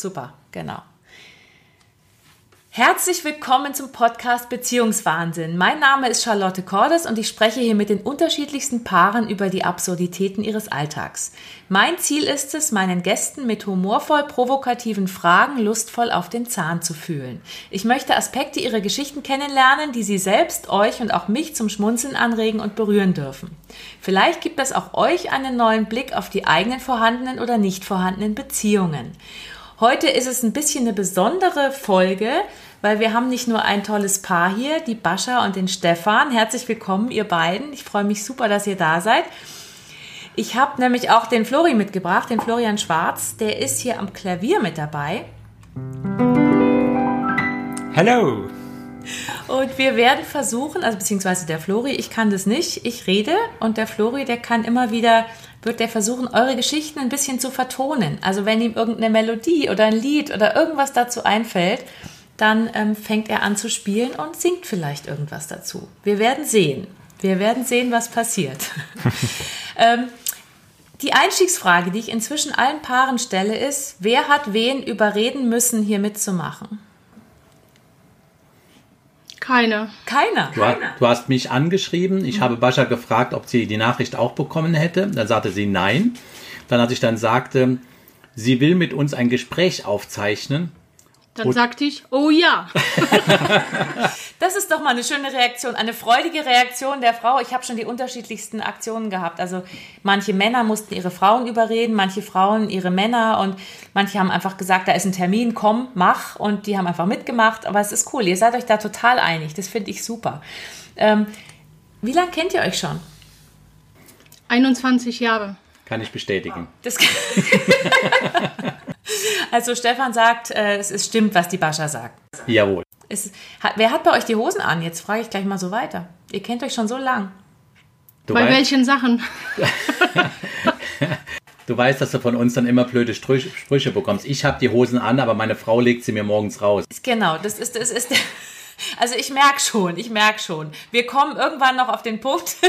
Super, genau. Herzlich willkommen zum Podcast Beziehungswahnsinn. Mein Name ist Charlotte Cordes und ich spreche hier mit den unterschiedlichsten Paaren über die Absurditäten ihres Alltags. Mein Ziel ist es, meinen Gästen mit humorvoll provokativen Fragen lustvoll auf den Zahn zu fühlen. Ich möchte Aspekte ihrer Geschichten kennenlernen, die sie selbst, euch und auch mich zum Schmunzeln anregen und berühren dürfen. Vielleicht gibt es auch euch einen neuen Blick auf die eigenen vorhandenen oder nicht vorhandenen Beziehungen. Heute ist es ein bisschen eine besondere Folge, weil wir haben nicht nur ein tolles Paar hier, die Bascha und den Stefan. Herzlich willkommen, ihr beiden. Ich freue mich super, dass ihr da seid. Ich habe nämlich auch den Flori mitgebracht, den Florian Schwarz. Der ist hier am Klavier mit dabei. Hallo. Und wir werden versuchen, also beziehungsweise der Flori, ich kann das nicht, ich rede und der Flori, der kann immer wieder wird er versuchen, eure Geschichten ein bisschen zu vertonen. Also wenn ihm irgendeine Melodie oder ein Lied oder irgendwas dazu einfällt, dann ähm, fängt er an zu spielen und singt vielleicht irgendwas dazu. Wir werden sehen. Wir werden sehen, was passiert. ähm, die Einstiegsfrage, die ich inzwischen allen Paaren stelle, ist, wer hat wen überreden müssen, hier mitzumachen? Keiner. Keiner. Du, du, hast mich angeschrieben. Ich mhm. habe Bascha gefragt, ob sie die Nachricht auch bekommen hätte. Dann sagte sie nein. Dann, als ich dann sagte, sie will mit uns ein Gespräch aufzeichnen, dann und sagte ich, oh ja. das ist doch mal eine schöne Reaktion, eine freudige Reaktion der Frau. Ich habe schon die unterschiedlichsten Aktionen gehabt. Also manche Männer mussten ihre Frauen überreden, manche Frauen ihre Männer und manche haben einfach gesagt, da ist ein Termin, komm, mach. Und die haben einfach mitgemacht. Aber es ist cool, ihr seid euch da total einig. Das finde ich super. Ähm, wie lange kennt ihr euch schon? 21 Jahre. Kann ich bestätigen. Das also Stefan sagt, äh, es ist stimmt, was die Bascha sagt. Jawohl. Es, hat, wer hat bei euch die Hosen an? Jetzt frage ich gleich mal so weiter. Ihr kennt euch schon so lang. Du bei weißt, welchen Sachen? du weißt, dass du von uns dann immer blöde Sprüche, Sprüche bekommst. Ich habe die Hosen an, aber meine Frau legt sie mir morgens raus. Genau, das ist, das ist also ich merke schon, ich merke schon. Wir kommen irgendwann noch auf den Punkt.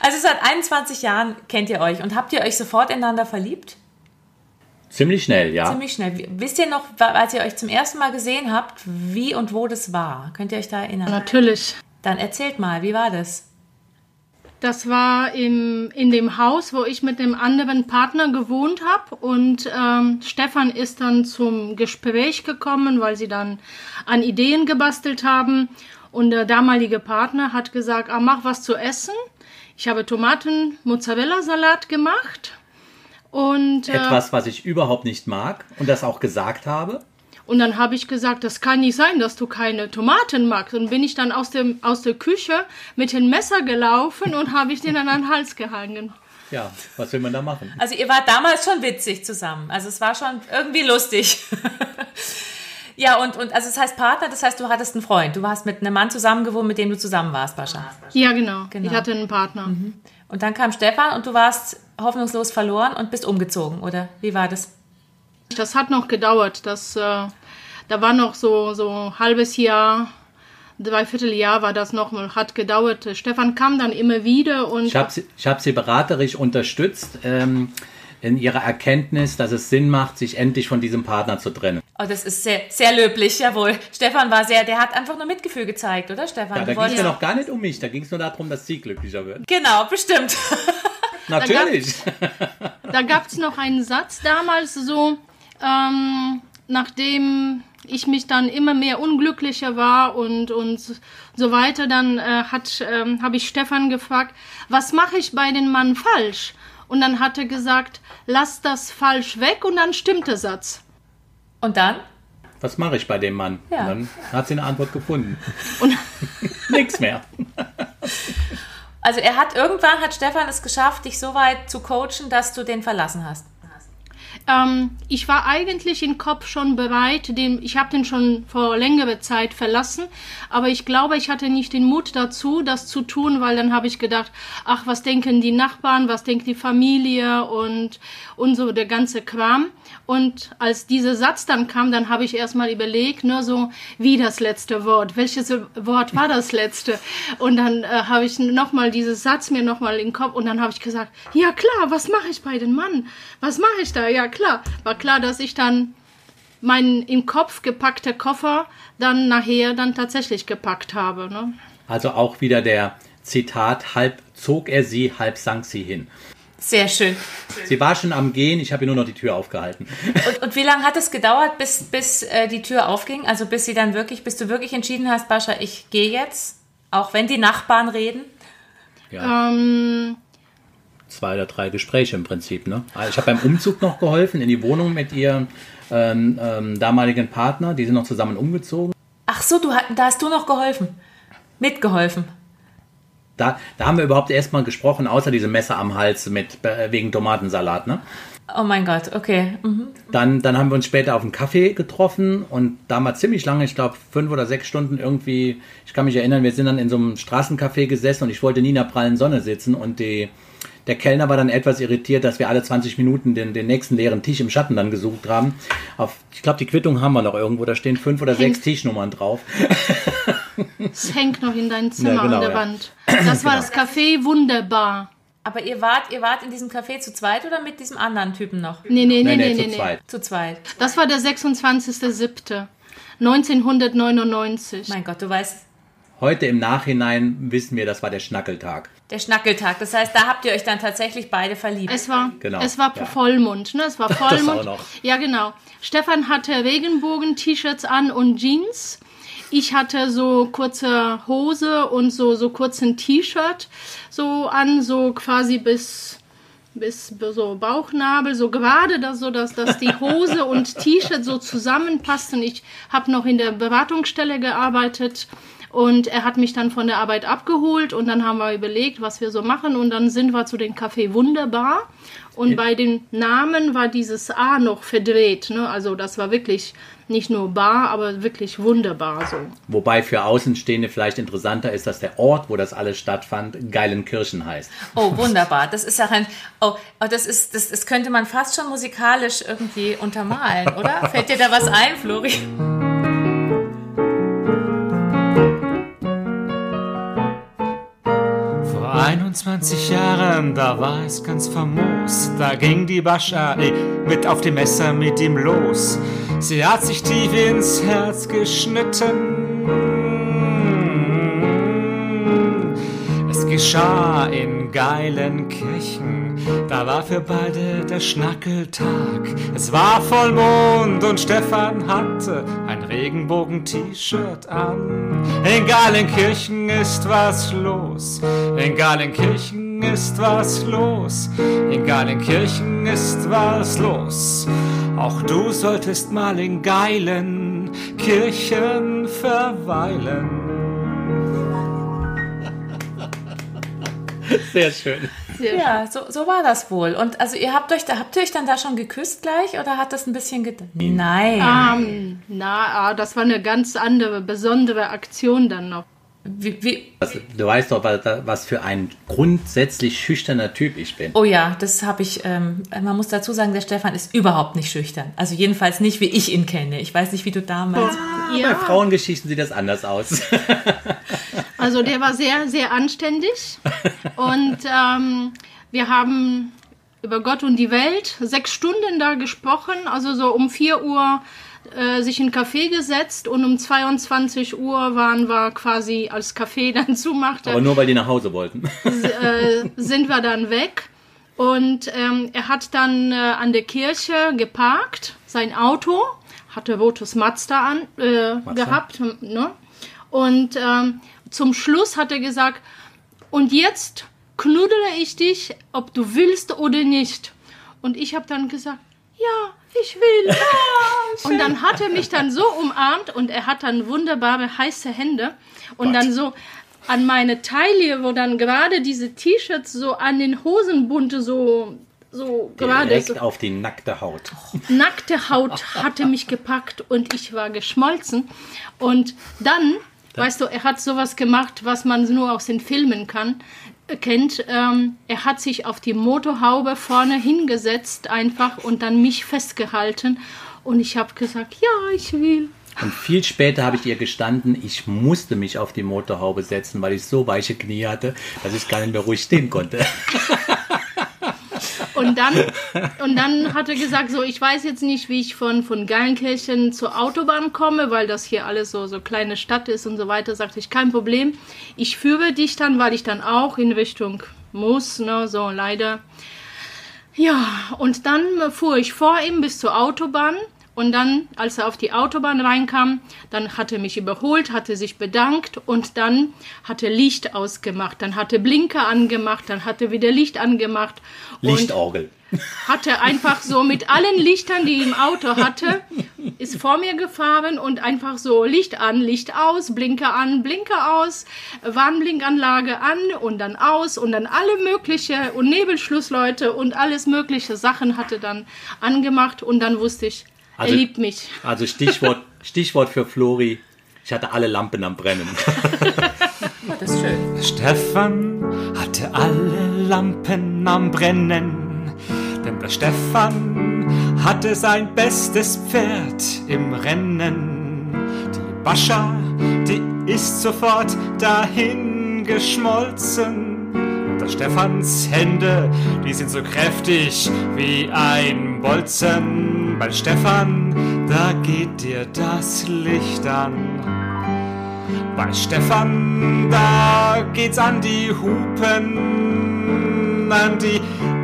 Also seit 21 Jahren kennt ihr euch und habt ihr euch sofort ineinander verliebt? Ziemlich schnell, ja. Ziemlich schnell. Wisst ihr noch, als ihr euch zum ersten Mal gesehen habt, wie und wo das war? Könnt ihr euch da erinnern? Natürlich. Dann erzählt mal, wie war das? Das war im, in dem Haus, wo ich mit dem anderen Partner gewohnt habe. Und ähm, Stefan ist dann zum Gespräch gekommen, weil sie dann an Ideen gebastelt haben. Und der damalige Partner hat gesagt, ah, mach was zu essen. Ich habe Tomaten-Mozzarella-Salat gemacht. Und, äh, Etwas, was ich überhaupt nicht mag und das auch gesagt habe. Und dann habe ich gesagt, das kann nicht sein, dass du keine Tomaten magst. Und bin ich dann aus, dem, aus der Küche mit dem Messer gelaufen und habe ich den an den Hals gehangen. Ja, was will man da machen? Also ihr wart damals schon witzig zusammen. Also es war schon irgendwie lustig. Ja, und, und also das heißt Partner, das heißt, du hattest einen Freund. Du warst mit einem Mann zusammengewohnt, mit dem du zusammen warst, Bascha. Ja, genau. genau. Ich hatte einen Partner. Mhm. Und dann kam Stefan und du warst hoffnungslos verloren und bist umgezogen, oder? Wie war das? Das hat noch gedauert. Das, äh, da war noch so, so ein halbes Jahr, dreiviertel Jahr war das noch, hat gedauert. Stefan kam dann immer wieder und. Ich habe sie, hab sie beraterisch unterstützt. Ähm, in ihrer Erkenntnis, dass es Sinn macht, sich endlich von diesem Partner zu trennen. Oh, das ist sehr, sehr löblich, jawohl. Stefan war sehr, der hat einfach nur Mitgefühl gezeigt, oder Stefan? Ja, da ging es ja noch gar nicht um mich, da ging es nur darum, dass sie glücklicher wird. Genau, bestimmt. Natürlich. Da gab es noch einen Satz damals so, ähm, nachdem ich mich dann immer mehr unglücklicher war und, und so weiter, dann äh, ähm, habe ich Stefan gefragt, was mache ich bei dem Mann falsch? Und dann hat er gesagt, lass das falsch weg und dann stimmt der Satz. Und dann? Was mache ich bei dem Mann? Ja. Und dann hat sie eine Antwort gefunden. Und nichts mehr. Also er hat irgendwann hat Stefan es geschafft, dich so weit zu coachen, dass du den verlassen hast. Ähm, ich war eigentlich im Kopf schon bereit, den, ich habe den schon vor längerer Zeit verlassen, aber ich glaube, ich hatte nicht den Mut dazu, das zu tun, weil dann habe ich gedacht, ach, was denken die Nachbarn, was denkt die Familie und, und so der ganze Kram. Und als dieser Satz dann kam, dann habe ich erstmal überlegt, nur so, wie das letzte Wort, welches Wort war das letzte? Und dann äh, habe ich nochmal diesen Satz mir nochmal in den Kopf und dann habe ich gesagt, ja klar, was mache ich bei dem Mann? Was mache ich da? Ja klar. War klar, dass ich dann meinen im Kopf gepackte Koffer dann nachher dann tatsächlich gepackt habe. Ne? Also auch wieder der Zitat, halb zog er sie, halb sank sie hin. Sehr schön. Sie war schon am Gehen, ich habe ihr nur noch die Tür aufgehalten. Und, und wie lange hat es gedauert, bis, bis äh, die Tür aufging? Also bis sie dann wirklich, bis du wirklich entschieden hast, Bascha, ich gehe jetzt, auch wenn die Nachbarn reden? Ja. Ähm, Zwei oder drei Gespräche im Prinzip. Ne? Also ich habe beim Umzug noch geholfen in die Wohnung mit ihrem ähm, ähm, damaligen Partner. Die sind noch zusammen umgezogen. Ach so, du, da hast du noch geholfen. Mitgeholfen. Da, da haben wir überhaupt erstmal gesprochen, außer diese Messer am Hals mit äh, wegen Tomatensalat. Ne? Oh mein Gott, okay. Mhm. Dann, dann haben wir uns später auf einen Kaffee getroffen und damals ziemlich lange, ich glaube fünf oder sechs Stunden irgendwie, ich kann mich erinnern, wir sind dann in so einem Straßencafé gesessen und ich wollte nie in der prallen Sonne sitzen und die, der Kellner war dann etwas irritiert, dass wir alle 20 Minuten den, den nächsten leeren Tisch im Schatten dann gesucht haben. Auf, ich glaube, die Quittung haben wir noch irgendwo, da stehen fünf oder sechs Tischnummern drauf. es hängt noch in deinem Zimmer Ja, genau, an der ja. Wand. Das war das Café Wunderbar. Aber ihr wart, ihr wart in diesem Café zu zweit oder mit diesem anderen Typen noch? Nee, nee, nee, Nee, nee, nee, zu nee. nee. zweit. Zu zweit. Das war der 26.07. 1999. Mein Gott, du weißt, Heute im Nachhinein wissen wir, das war der Schnackeltag. der Schnackeltag. Das heißt, da habt ihr euch dann tatsächlich beide verliebt. Es war, Genau, es war ja. Vollmond, ne? Es war Vollmond. auch noch. Ja, genau. Stefan hatte Regenbogen-T-Shirts an und Jeans. Ich hatte so kurze Hose und so, so kurzen T-Shirt so an, so quasi bis, bis so Bauchnabel, so gerade, dass, so dass, dass die Hose und T-Shirt so zusammenpassten. Ich habe noch in der Beratungsstelle gearbeitet und er hat mich dann von der Arbeit abgeholt und dann haben wir überlegt, was wir so machen und dann sind wir zu dem Café Wunderbar und bei den Namen war dieses A noch verdreht. Ne? Also das war wirklich nicht nur Bar, aber wirklich wunderbar so. Wobei für Außenstehende vielleicht interessanter ist, dass der Ort, wo das alles stattfand, Geilenkirchen heißt. Oh, wunderbar. Das ist ja ein. Oh, oh das ist, das, das könnte man fast schon musikalisch irgendwie untermalen, oder? Fällt dir da was ein, Flori? 21 Jahren, da war es ganz famos. Da ging die Bascha ey, mit auf dem Messer mit ihm los. Sie hat sich tief ins Herz geschnitten. Es geschah in geilen Kirchen. Da war für beide der Schnackeltag. Es war Vollmond und Stefan hatte ein Regenbogen-T-Shirt an. In Galenkirchen ist was los. In Galenkirchen ist was los. In Galenkirchen ist was los. Auch du solltest mal in geilen Kirchen verweilen. Sehr schön. Ja, so, so war das wohl. Und also ihr habt euch da, habt ihr euch dann da schon geküsst gleich oder hat das ein bisschen gedauert? Nein. Ähm, na, ah, das war eine ganz andere, besondere Aktion dann noch. Wie, wie, Also, du weißt doch, was, was für ein grundsätzlich schüchterner Typ ich bin. oh ja, das habe ich. Ähm, man muss dazu sagen, der Stefan ist überhaupt nicht schüchtern. Also jedenfalls nicht, wie ich ihn kenne. Ich weiß nicht, wie du damals. Bei Ja, Frauengeschichten sieht das anders aus. also der war sehr, sehr anständig. Und ähm, wir haben über Gott und die Welt sechs Stunden da gesprochen. Also so um 4 Uhr äh, sich in einen Café gesetzt und um 22 Uhr waren wir quasi, als Café dann zumachte, Aber nur weil die nach Hause wollten. äh, sind wir dann weg. Und ähm, er hat dann äh, an der Kirche geparkt, sein Auto, hatte rotes Mazda an, äh, gehabt. Ne? Und ähm, zum Schluss hat er gesagt, und jetzt knuddele ich dich, ob du willst oder nicht. Und ich habe dann gesagt, ja, ich will. und dann hat er mich dann so umarmt und er hat dann wunderbare heiße Hände und dann so an meine Taille, wo dann gerade diese T-Shirts so an den Hosenbund so so gerade Direkt so auf die nackte Haut. nackte Haut hatte mich gepackt und ich war geschmolzen. Und dann, weißt du, er hat sowas gemacht, was man nur aus den Filmen kann, kennt. Ähm, er hat sich auf die Motorhaube vorne hingesetzt einfach und dann mich festgehalten. Und ich habe gesagt, ja, ich will. Und viel später habe ich ihr gestanden, ich musste mich auf die Motorhaube setzen, weil ich so weiche Knie hatte, dass ich gar nicht mehr ruhig stehen konnte. Und dann, und dann hat er gesagt, so, ich weiß jetzt nicht, wie ich von, von Geilenkirchen zur Autobahn komme, weil das hier alles so, so kleine Stadt ist und so weiter. Sagte ich, kein Problem. Ich führe dich dann, weil ich dann auch in Richtung muss, ne, so leider. Ja, und dann fuhr ich vor ihm bis zur Autobahn. Und dann, als er auf die Autobahn reinkam, dann hat er mich überholt, hatte sich bedankt und dann hat er Licht ausgemacht. Dann hat er Blinker angemacht, dann hat er wieder Licht angemacht. Lichtorgel. Hat er einfach so mit allen Lichtern, die er im Auto hatte, ist vor mir gefahren und einfach so Licht an, Licht aus, Blinker an, Blinker aus, Warnblinkanlage an und dann aus und dann alle mögliche und Nebelschlussleute und alles mögliche Sachen hatte dann angemacht und dann wusste ich, Also- er liebt mich. Also Stichwort, Stichwort für Flori. Ich hatte alle Lampen am Brennen. Das ist schön. Stefan hatte alle Lampen am Brennen, denn der Stefan hatte sein bestes Pferd im Rennen. Die Bascha, die ist sofort dahin geschmolzen. Und der Stefans Hände, die sind so kräftig wie ein Bolzen. Bei Stefan, da geht dir das Licht an. Bei Stefan, da geht's an die Hupen, an die,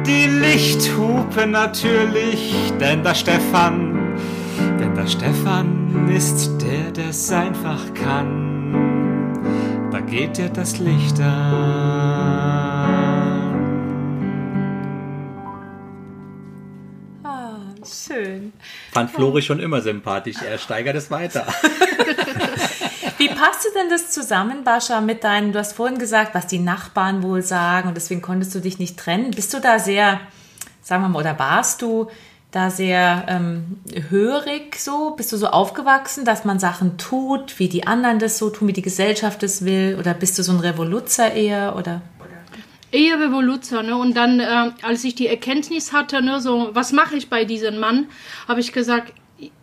die Lichthupen natürlich, denn der Stefan, denn der Stefan ist der, der's einfach kann. Da geht dir das Licht an. Schön. Fand Flori schon immer sympathisch. Er steigert es weiter. Wie passte denn das zusammen, Bascha, mit deinen, du hast vorhin gesagt, was die Nachbarn wohl sagen und deswegen konntest du dich nicht trennen. Bist du da sehr, sagen wir mal, oder warst du da sehr ähm, hörig so? Bist du so aufgewachsen, dass man Sachen tut, wie die anderen das so tun, wie die Gesellschaft es will? Oder bist du so ein Revoluzer eher? Oder? Ehe Revoluzer, ne? Und dann, äh, als ich die Erkenntnis hatte, ne, so, was mache ich bei diesem Mann, habe ich gesagt,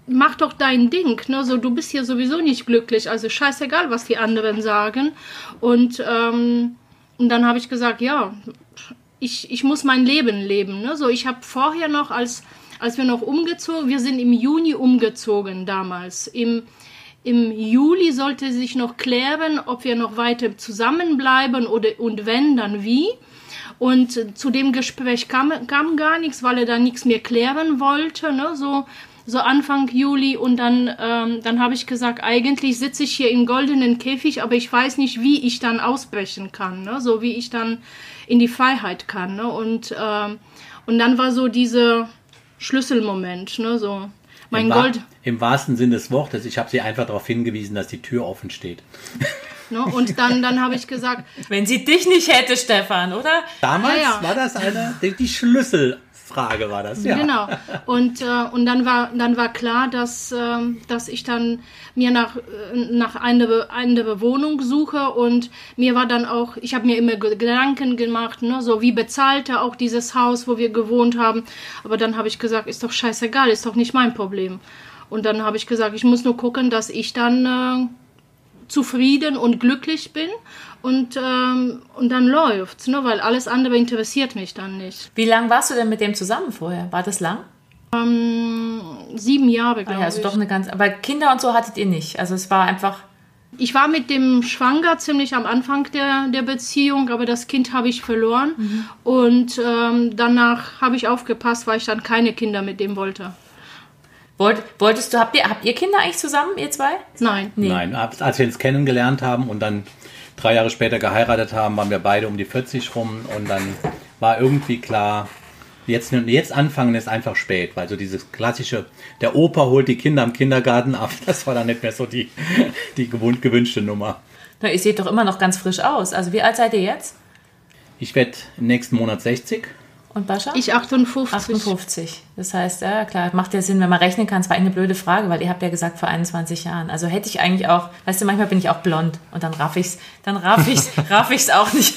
mach doch dein Ding, ne? So, du bist hier sowieso nicht glücklich, also scheißegal, was die anderen sagen. Und, ähm, und dann habe ich gesagt, ja, ich, ich muss mein Leben leben, ne? So, ich habe vorher noch, als, als wir noch umgezogen, wir sind im Juni umgezogen damals, im im Juli sollte sich noch klären, ob wir noch weiter zusammenbleiben oder und wenn, dann wie. Und zu dem Gespräch kam, kam gar nichts, weil er da nichts mehr klären wollte, ne? so, so Anfang Juli. Und dann, ähm, dann habe ich gesagt, eigentlich sitze ich hier im goldenen Käfig, aber ich weiß nicht, wie ich dann ausbrechen kann, ne? so wie ich dann in die Freiheit kann. Ne? Und, ähm, und dann war so dieser Schlüsselmoment, ne? so mein Im, wahr- Gold. Im wahrsten Sinne des Wortes. Ich habe sie einfach darauf hingewiesen, dass die Tür offen steht. Ne? Und dann, dann habe ich gesagt, Wenn sie dich nicht hätte, Stefan, oder? Damals Ja, ja. war das eine, die, die Schlüsselfrage war das, ja. Genau. Und, äh, und dann war dann war klar, dass, ähm, dass ich dann mir nach, äh, nach einer andere Wohnung suche und mir war dann auch, ich habe mir immer Ge- Gedanken gemacht, ne, so wie bezahlt er auch dieses Haus, wo wir gewohnt haben. Aber dann habe ich gesagt, ist doch scheißegal, ist doch nicht mein Problem. Und dann habe ich gesagt, ich muss nur gucken, dass ich dann äh, zufrieden und glücklich bin und, ähm, und dann läuft's, ne, weil alles andere interessiert mich dann nicht. Wie lange warst du denn mit dem zusammen vorher? War das lang? Ähm, sieben Jahre, Ah glaube ja, also ich. doch eine ganz. Aber Kinder und so hattet ihr nicht. Also es war einfach. Ich war mit dem schwanger ziemlich am Anfang der, der Beziehung, aber das Kind habe ich verloren. Mhm. Und ähm, danach habe ich aufgepasst, weil ich dann keine Kinder mit dem wollte. Wollt, wolltest du, habt ihr, habt ihr Kinder eigentlich zusammen, ihr zwei? Nein. Nee. Nein, als wir uns kennengelernt haben und dann drei Jahre später geheiratet haben, waren wir beide um die 40 rum und dann war irgendwie klar, jetzt, jetzt anfangen ist einfach spät, weil so dieses klassische, der Opa holt die Kinder im Kindergarten ab, das war dann nicht mehr so die, die gewohnt, gewünschte Nummer. Na, ihr seht doch immer noch ganz frisch aus. Also wie alt seid ihr jetzt? Ich werde im nächsten Monat 60. Und Bascha? Ich 58. 58. Das heißt, ja klar, macht ja Sinn, wenn man rechnen kann. Es war eine blöde Frage, weil ihr habt ja gesagt vor 21 Jahren. Also hätte ich eigentlich auch, weißt du, manchmal bin ich auch blond und dann raff ich's, dann raff ich's, raff ich's auch nicht.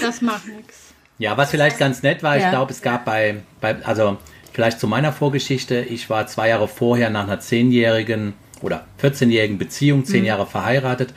Das macht nichts. Ja, was vielleicht ganz nett war, ich Ja. glaube, es gab bei, bei, also vielleicht zu meiner Vorgeschichte, ich war zwei Jahre vorher nach einer zehnjährigen oder 14-jährigen Beziehung, zehn Jahre verheiratet,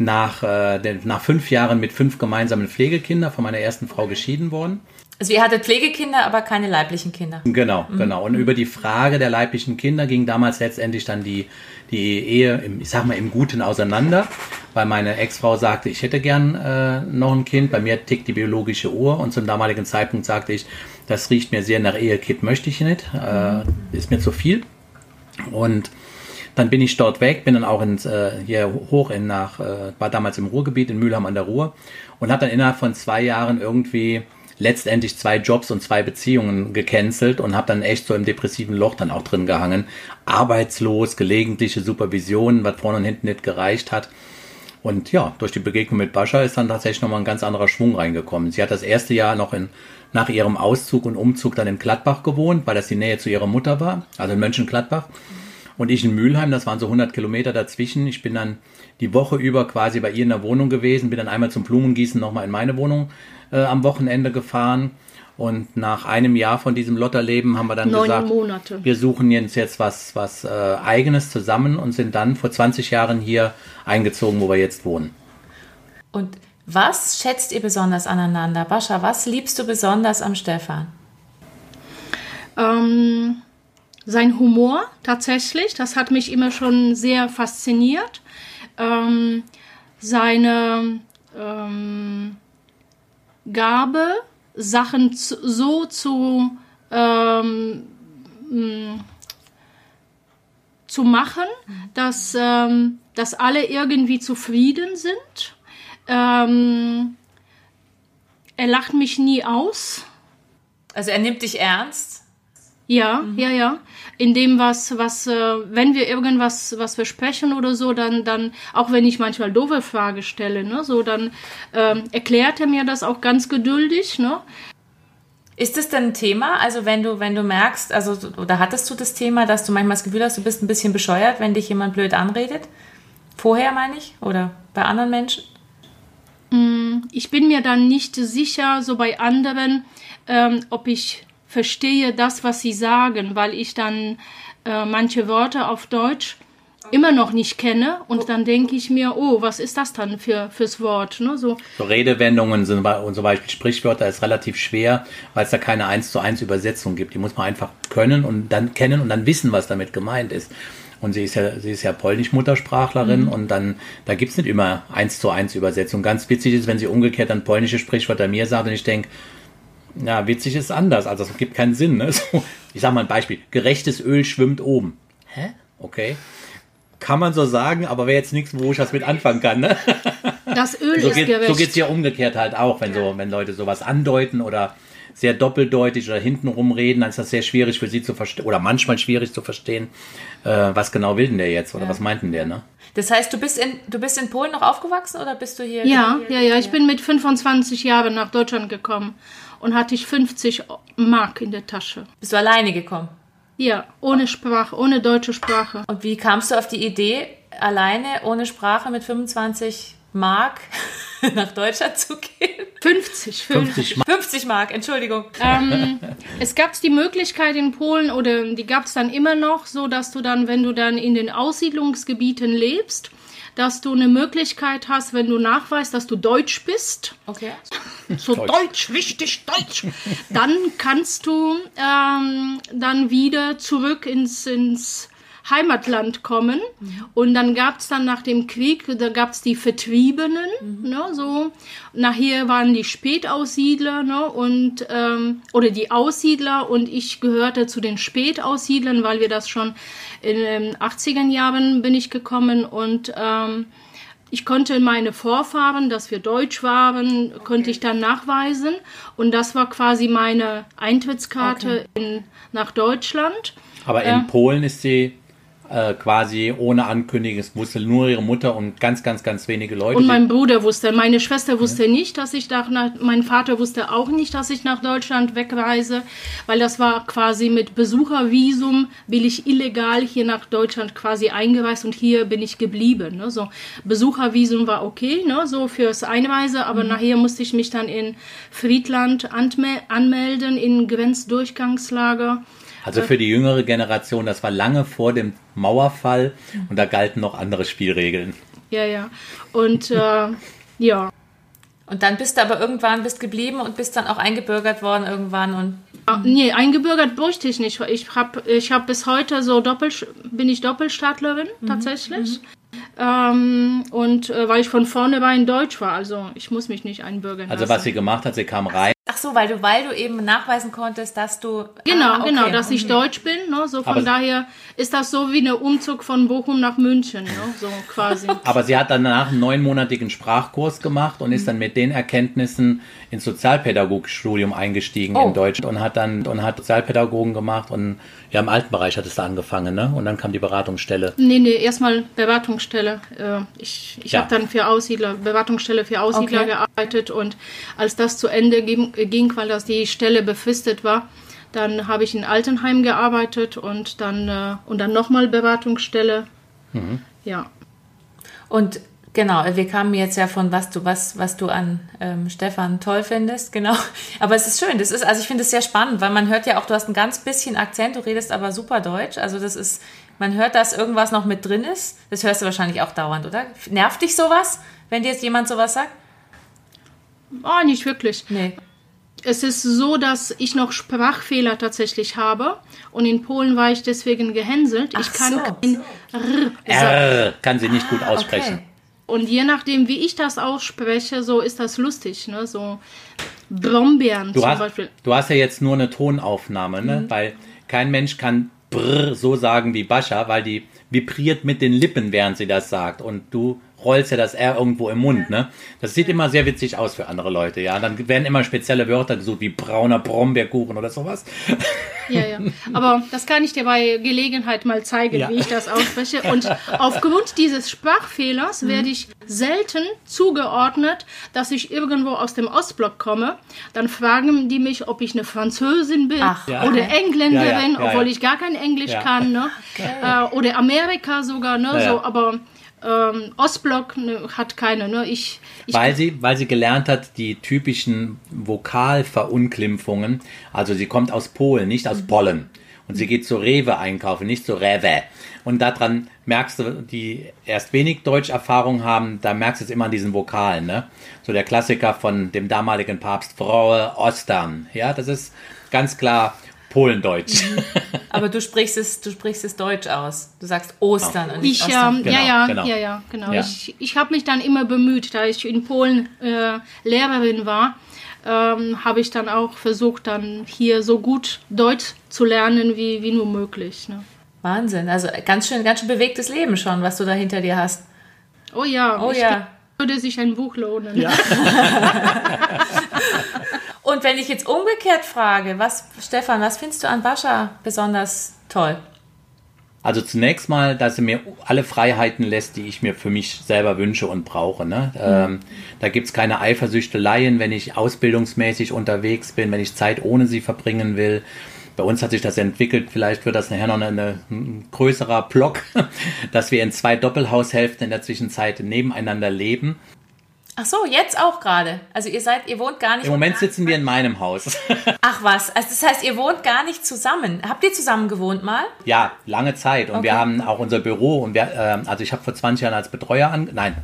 nach, äh, nach fünf Jahren mit fünf gemeinsamen Pflegekindern von meiner ersten Frau geschieden worden. Also ihr hattet Pflegekinder, aber keine leiblichen Kinder. Genau, genau. Und über die Frage der leiblichen Kinder ging damals letztendlich dann die, die Ehe, im, ich sag mal, im Guten auseinander, weil meine Ex-Frau sagte, ich hätte gern äh, noch ein Kind. Bei mir tickt die biologische Uhr und zum damaligen Zeitpunkt sagte ich, das riecht mir sehr nach Ehekind, möchte ich nicht, äh, ist mir zu viel. Und dann bin ich dort weg, bin dann auch ins, äh, hier hoch in nach, äh, war damals im Ruhrgebiet in Mülheim an der Ruhr und habe dann innerhalb von zwei Jahren irgendwie letztendlich zwei Jobs und zwei Beziehungen gecancelt und habe dann echt so im depressiven Loch dann auch drin gehangen. Arbeitslos, gelegentliche Supervisionen, was vorne und hinten nicht gereicht hat. Und ja, durch die Begegnung mit Bascha ist dann tatsächlich nochmal ein ganz anderer Schwung reingekommen. Sie hat das erste Jahr noch in, nach ihrem Auszug und Umzug dann in Gladbach gewohnt, weil das die Nähe zu ihrer Mutter war, also in Mönchengladbach. Und ich in Mülheim, das waren so 100 Kilometer dazwischen. Ich bin dann die Woche über quasi bei ihr in der Wohnung gewesen, bin dann einmal zum Blumengießen nochmal in meine Wohnung äh, am Wochenende gefahren. Und nach einem Jahr von diesem Lotterleben haben wir dann Neun gesagt, Monate. wir suchen jetzt, jetzt was, was äh, eigenes zusammen und sind dann vor 20 Jahren hier eingezogen, wo wir jetzt wohnen. Und was schätzt ihr besonders aneinander? Bascha, was liebst du besonders am Stefan? Ähm, sein Humor tatsächlich, das hat mich immer schon sehr fasziniert. Ähm, seine ähm, Gabe, Sachen zu, so zu, ähm, mh, zu machen, dass, ähm, dass alle irgendwie zufrieden sind. Ähm, er lacht mich nie aus. Also er nimmt dich ernst. Ja, ja, ja. In dem, was, was, äh, wenn wir irgendwas, was besprechen oder so, dann, dann, auch wenn ich manchmal doofe Frage stelle, ne, so, dann ähm, erklärt er mir das auch ganz geduldig, ne. Ist es denn ein Thema? Also wenn du, wenn du merkst, also oder hattest du das Thema, dass du manchmal das Gefühl hast, du bist ein bisschen bescheuert, wenn dich jemand blöd anredet? Vorher meine ich? Oder bei anderen Menschen? Ich bin mir dann nicht sicher, so bei anderen, ähm, ob ich verstehe das, was sie sagen, weil ich dann äh, manche Worte auf Deutsch immer noch nicht kenne und dann denke ich mir, oh, was ist das dann für fürs Wort, ne? So So Redewendungen sind und zum Beispiel Sprichwörter ist relativ schwer, weil es da keine eins zu eins Übersetzung gibt. Die muss man einfach können und dann kennen und dann wissen, was damit gemeint ist. Und sie ist ja, sie ist ja Polnisch-Muttersprachlerin und dann, da gibt's nicht immer eins zu eins Übersetzung. Ganz witzig ist, wenn sie umgekehrt dann polnische Sprichwörter mir sagt und ich denke, ja, witzig ist anders. Also es gibt keinen Sinn. Ne? So, ich sag mal ein Beispiel. Gerechtes Öl schwimmt oben. Hä? Okay. Kann man so sagen, aber wäre jetzt nichts, wo ich was mit anfangen kann. Ne? das Öl So ist geht gerecht. so geht's ja umgekehrt halt auch, wenn so, wenn Leute sowas andeuten oder sehr doppeldeutig oder hintenrum reden, dann ist das sehr schwierig für sie zu verstehen oder manchmal schwierig zu verstehen, äh, was genau will denn der jetzt oder was meint denn der, ne? Das heißt, du bist in, du bist in Polen noch aufgewachsen oder bist du hier? Ja, ja, ja. Ich bin mit 25 Jahren nach Deutschland gekommen und hatte ich 50 Mark in der Tasche. Bist du alleine gekommen? Ja, ohne Sprache, ohne deutsche Sprache. Und wie kamst du auf die Idee, alleine ohne Sprache mit 25 Mark nach Deutschland zu gehen? 50, 50. 50 Mark. 50 Mark, Entschuldigung. ähm, es gab die Möglichkeit in Polen oder die gab es dann immer noch, so dass du dann, wenn du dann in den Aussiedlungsgebieten lebst, dass du eine Möglichkeit hast, wenn du nachweist, dass du Deutsch bist, Okay. so Deutsch, wichtig, Deutsch, dann kannst du ähm, dann wieder zurück ins, ins Heimatland kommen. Und dann gab's dann nach dem Krieg, da gab's die Vertriebenen, ne, so. Nachher waren die Spätaussiedler, ne, und, ähm, oder die Aussiedler und ich gehörte zu den Spätaussiedlern, weil wir das schon in den 80er Jahren bin ich gekommen und, ähm, ich konnte meine Vorfahren, dass wir deutsch waren, konnte ich dann nachweisen. Und das war quasi meine Eintrittskarte in, nach Deutschland. Aber in Polen ist sie äh, quasi ohne Ankündigung, es wusste nur ihre Mutter und ganz, ganz, ganz wenige Leute. Und mein Bruder wusste, meine Schwester wusste nicht, dass ich nach, mein Vater wusste auch nicht, dass ich nach Deutschland wegreise, weil das war quasi mit Besuchervisum, bin ich illegal hier nach Deutschland quasi eingereist und hier bin ich geblieben. Ne? So, Besuchervisum war okay, ne? so fürs Einreise, aber nachher musste ich mich dann in Friedland anmelden, in Grenzdurchgangslager. Also für die jüngere Generation, das war lange vor dem Mauerfall und da galten noch andere Spielregeln. Ja, ja. Und äh, ja. Und dann bist du aber irgendwann bist geblieben und bist dann auch eingebürgert worden irgendwann und Ah, Nee, eingebürgert bräuchte ich nicht. Ich habe ich hab bis heute so Doppel, bin ich Doppelstaatlerin tatsächlich. Ähm, und äh, weil ich von vornherein Deutsch war, also ich muss mich nicht einbürgern Also lassen. was sie gemacht hat, sie kam rein. So, weil du weil du eben nachweisen konntest, dass du Genau, Ah, okay. genau, dass ich Deutsch bin. Ne? So von Aber- daher ist das so wie ein Umzug von Bochum nach München, ne? so quasi. Aber sie hat danach einen neunmonatigen Sprachkurs gemacht und ist dann mit den Erkenntnissen ins Sozialpädagogikstudium eingestiegen Oh. in Deutsch und hat dann und hat Sozialpädagogen gemacht und ja im alten Bereich hat es da angefangen, ne? Und dann kam die Beratungsstelle. Nee, nee, erstmal Beratungsstelle. Äh, Ich, ich Ja. habe dann für Aussiedler, Beratungsstelle für Aussiedler Okay. gearbeitet und als das zu Ende ging, ging, weil das die Stelle befristet war, dann habe ich in Altenheim gearbeitet und dann, äh, und dann nochmal Beratungsstelle. Mhm. Ja. Und genau, wir kamen jetzt ja von was du was was du an ähm, Stefan toll findest, genau. Aber es ist schön, das ist also ich finde es sehr spannend, weil man hört ja auch, du hast ein ganz bisschen Akzent, du redest aber super Deutsch, also das ist man hört, dass irgendwas noch mit drin ist. Das hörst du wahrscheinlich auch dauernd, oder? Nervt dich sowas, wenn dir jetzt jemand sowas sagt? Oh, nicht wirklich. Nee. Es ist so, dass ich noch Sprachfehler tatsächlich habe und in Polen war ich deswegen gehänselt. Ach ich kann so. kein R. R kann sie nicht gut aussprechen. Okay. Und je nachdem, wie ich das ausspreche, so ist das lustig, ne? So Brombeeren Du zum hast, Beispiel. du hast ja jetzt nur eine Tonaufnahme, ne? Weil kein Mensch kann brr so sagen wie Bascha, weil die vibriert mit den Lippen, während sie das sagt. Und du rollst ja das R irgendwo im Mund, ne? Das sieht immer sehr witzig aus für andere Leute, ja. Dann werden immer spezielle Wörter gesucht, wie brauner Brombeerkuchen oder sowas. Ja, ja. Aber das kann ich dir bei Gelegenheit mal zeigen, Ja. wie ich das ausspreche. Und aufgrund dieses Sprachfehlers werde ich selten zugeordnet, dass ich irgendwo aus dem Ostblock komme. Dann fragen die mich, ob ich eine Französin bin Ach, Ja. oder Engländerin, Ja, ja, ja, obwohl ja. ich gar kein Englisch Ja. kann. Ne? Äh, oder Amerika sogar, ne? Ja, ja. So, aber ähm, Ostblock ne, hat keine. Ne? Ich, ich Weil sie, weil sie gelernt hat, die typischen Vokalverunglimpfungen. Also sie kommt aus Polen, nicht aus Pollen. Und sie geht zu Rewe einkaufen, nicht zu Rewe. Und daran merkst du, die erst wenig Deutscherfahrung haben, da merkst du es immer an diesen Vokalen. Ne? So der Klassiker von dem damaligen Papst Frohe Ostern. Ja, das ist ganz klar Polendeutsch. Aber du sprichst es du sprichst es deutsch aus. Du sagst Ostern und nicht Ich, Ostern. ähm, Genau, ja, ja, genau. ja, ja, genau. Ja. Ich, ich habe mich dann immer bemüht, da ich in Polen äh, Lehrerin war, ähm, habe ich dann auch versucht, dann hier so gut Deutsch zu lernen, wie, wie nur möglich. Ne? Wahnsinn. Also ganz schön ganz schön bewegtes Leben schon, was du da hinter dir hast. Oh ja, Oh ich ja. würde sich ein Buch lohnen. Und wenn ich jetzt umgekehrt frage, was, Stefan, was findest du an Bascha besonders toll? Also zunächst mal, dass sie mir alle Freiheiten lässt, die ich mir für mich selber wünsche und brauche. Ne? Ähm, da gibt's keine Eifersüchteleien, wenn ich ausbildungsmäßig unterwegs bin, wenn ich Zeit ohne sie verbringen will. Bei uns hat sich das entwickelt, vielleicht wird das nachher noch eine, eine, ein größerer Block, dass wir in zwei Doppelhaushälften in der Zwischenzeit nebeneinander leben. Ach so, jetzt auch gerade. Also ihr seid, ihr wohnt gar nicht. Im Moment sitzen wir in meinem Haus. Ach was, also das heißt, ihr wohnt gar nicht zusammen. Habt ihr zusammen gewohnt mal? Ja, lange Zeit. Und wir Okay. haben auch unser Büro und wir, ähm, also ich habe vor 20 Jahren als Betreuer an. Nein,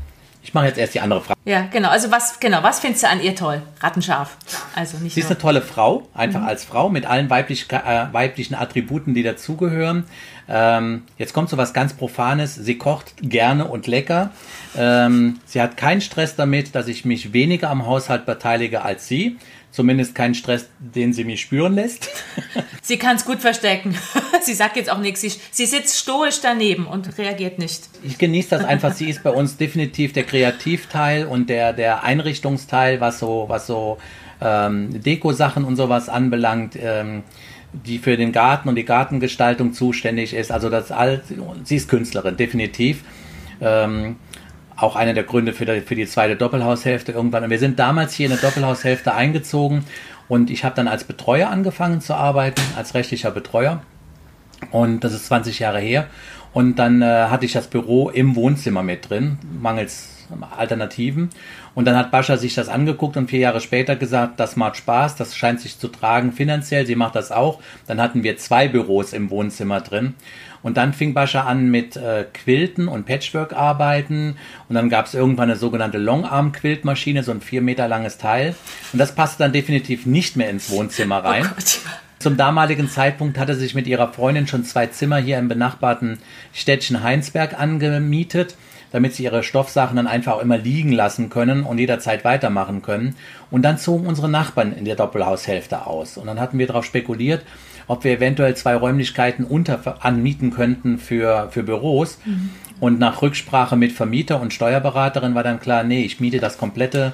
ich mache jetzt erst die andere Frage. Ja, genau. Also was, genau, was findest du an ihr toll? Rattenscharf. Also nicht Sie ist nur. eine tolle Frau, einfach Mhm. als Frau mit allen weiblich, äh, weiblichen Attributen, die dazugehören. Ähm, jetzt kommt so was ganz Profanes. Sie kocht gerne und lecker. Ähm, sie hat keinen Stress damit, dass ich mich weniger am Haushalt beteilige als sie. Zumindest keinen Stress, den sie mich spüren lässt. Sie kann es gut verstecken. sie sagt jetzt auch nichts. Sie, sie sitzt stoisch daneben und reagiert nicht. Ich genieße das einfach. Sie ist bei uns definitiv der Kreativteil und der, der Einrichtungsteil, was so, was so ähm, Deko-Sachen und sowas anbelangt, ähm, die für den Garten und die Gartengestaltung zuständig ist. Also das all, sie ist Künstlerin, definitiv. Ähm, auch einer der Gründe für die, für die zweite Doppelhaushälfte irgendwann. Und wir sind damals hier in eine Doppelhaushälfte eingezogen und ich habe dann als Betreuer angefangen zu arbeiten, als rechtlicher Betreuer. Und das ist 20 Jahre her. Und dann äh, hatte ich das Büro im Wohnzimmer mit drin, mangels Alternativen. Und dann hat Bascha sich das angeguckt und vier Jahre später gesagt, das macht Spaß, das scheint sich zu tragen finanziell, sie macht das auch. Dann hatten wir zwei Büros im Wohnzimmer drin. Und dann fing Bascha an mit äh, Quilten und Patchwork-Arbeiten. Und dann gab es irgendwann eine sogenannte Longarm-Quiltmaschine, so ein vier Meter langes Teil. Und das passte dann definitiv nicht mehr ins Wohnzimmer rein. Oh Zum damaligen Zeitpunkt hatte sich mit ihrer Freundin schon zwei Zimmer hier im benachbarten Städtchen Heinsberg angemietet damit sie ihre Stoffsachen dann einfach auch immer liegen lassen können und jederzeit weitermachen können. Und dann zogen unsere Nachbarn in der Doppelhaushälfte aus. Und dann hatten wir darauf spekuliert, ob wir eventuell zwei Räumlichkeiten unter anmieten könnten für, für Büros. Mhm. Und nach Rücksprache mit Vermieter und Steuerberaterin war dann klar, nee, ich miete das komplette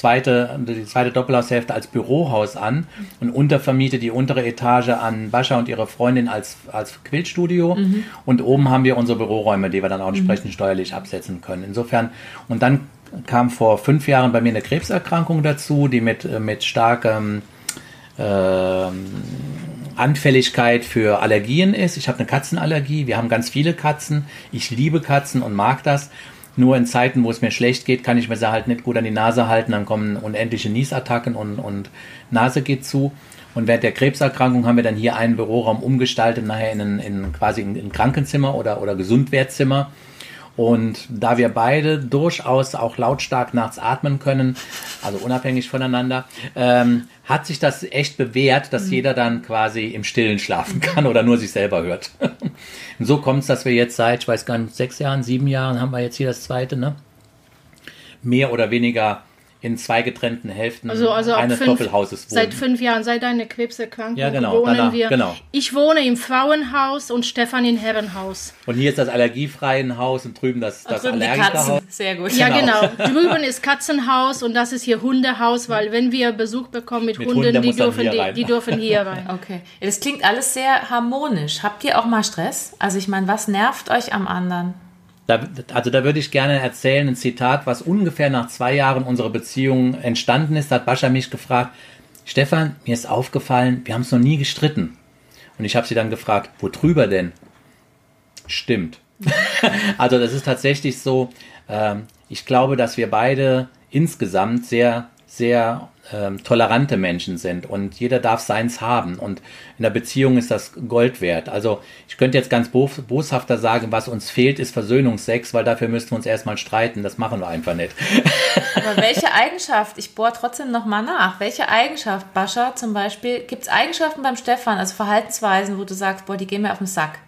zweite, die zweite Doppelhaushälfte als Bürohaus an und untervermiete die untere Etage an Bascha und ihre Freundin als, als Quiltstudio. Mhm. Und oben haben wir unsere Büroräume, die wir dann auch entsprechend mhm. steuerlich absetzen können. Insofern, und dann kam vor fünf Jahren bei mir eine Krebserkrankung dazu, die mit, mit starkem ähm, Anfälligkeit für Allergien ist. Ich habe eine Katzenallergie. Wir haben ganz viele Katzen. Ich liebe Katzen und mag das. Nur in Zeiten, wo es mir schlecht geht, kann ich mir sie halt nicht gut an die Nase halten. Dann kommen unendliche Niesattacken und, und Nase geht zu. Und während der Krebserkrankung haben wir dann hier einen Büroraum umgestaltet, nachher in, in quasi ein Krankenzimmer oder, oder Gesundwertzimmer. Und da wir beide durchaus auch lautstark nachts atmen können, also unabhängig voneinander, ähm, hat sich das echt bewährt, dass mhm. jeder dann quasi im Stillen schlafen kann oder nur sich selber hört. Und so kommt es, dass wir jetzt seit, ich weiß gar nicht, sechs Jahren, sieben Jahren haben wir jetzt hier das zweite, ne? Mehr oder weniger in zwei getrennten Hälften also, also eines fünf, Doppelhauses wohnen. Seit fünf Jahren, seit deiner Krebserkrankung ja, genau, wohnen danach, wir. Genau. Ich wohne im Frauenhaus und Stefan im Herrenhaus. Und hier ist das allergiefreie Haus und drüben das, das drüben Allergikerhaus. Sehr gut. Ja, genau. genau. Drüben ist Katzenhaus und das ist hier Hundehaus, weil wenn wir Besuch bekommen mit, mit Hunden, Hunden die, dürfen, die, die, dürfen hier rein. Okay. Das klingt alles sehr harmonisch. Habt ihr auch mal Stress? Also ich meine, was nervt euch am anderen? Da, also da würde ich gerne erzählen, ein Zitat, was ungefähr nach zwei Jahren unserer Beziehung entstanden ist. Da hat Bascha mich gefragt, Stefan, mir ist aufgefallen, wir haben es noch nie gestritten. Und ich habe sie dann gefragt, wo drüber denn? Stimmt. also das ist tatsächlich so, ähm, ich glaube, dass wir beide insgesamt sehr, sehr ähm, tolerante Menschen sind und jeder darf seins haben und in der Beziehung ist das Gold wert. Also ich könnte jetzt ganz boshafter sagen, was uns fehlt, ist Versöhnungsex, weil dafür müssten wir uns erstmal streiten. Das machen wir einfach nicht. Aber welche Eigenschaft, ich bohre trotzdem nochmal nach, welche Eigenschaft, Bascha zum Beispiel, gibt es Eigenschaften beim Stefan, also Verhaltensweisen, wo du sagst, boah, die gehen mir auf den Sack?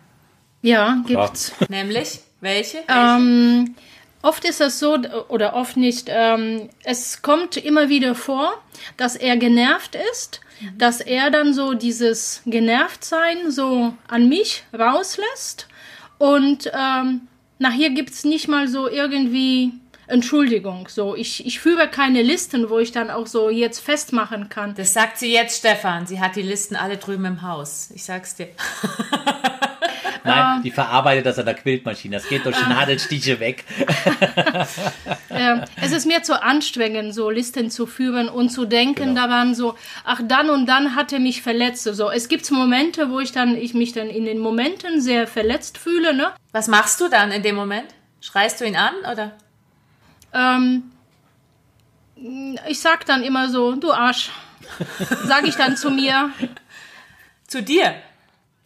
Ja, gibt's. Nämlich? Welche? welche? Ähm, Oft ist es so, oder oft nicht, ähm, es kommt immer wieder vor, dass er genervt ist, dass er dann so dieses Genervtsein so an mich rauslässt und ähm, nachher gibt's nicht mal so irgendwie Entschuldigung, so ich, ich führe keine Listen, wo ich dann auch so jetzt festmachen kann. Das sagt sie jetzt, Stefan. Sie hat die Listen alle drüben im Haus. Ich sag's dir. Nein, die verarbeitet das an der Quiltmaschine. Das geht durch ah. Nadelstiche weg. es ist mir zu anstrengend, so Listen zu führen und zu denken genau. daran, so, ach, dann und dann hat er mich verletzt. So, es gibt Momente, wo ich dann, ich mich dann in den Momenten sehr verletzt fühle, ne? Was machst du dann in dem Moment? Schreist du ihn an, oder? Ähm, ich sag dann immer so, du Arsch. sag ich dann zu mir. Zu dir?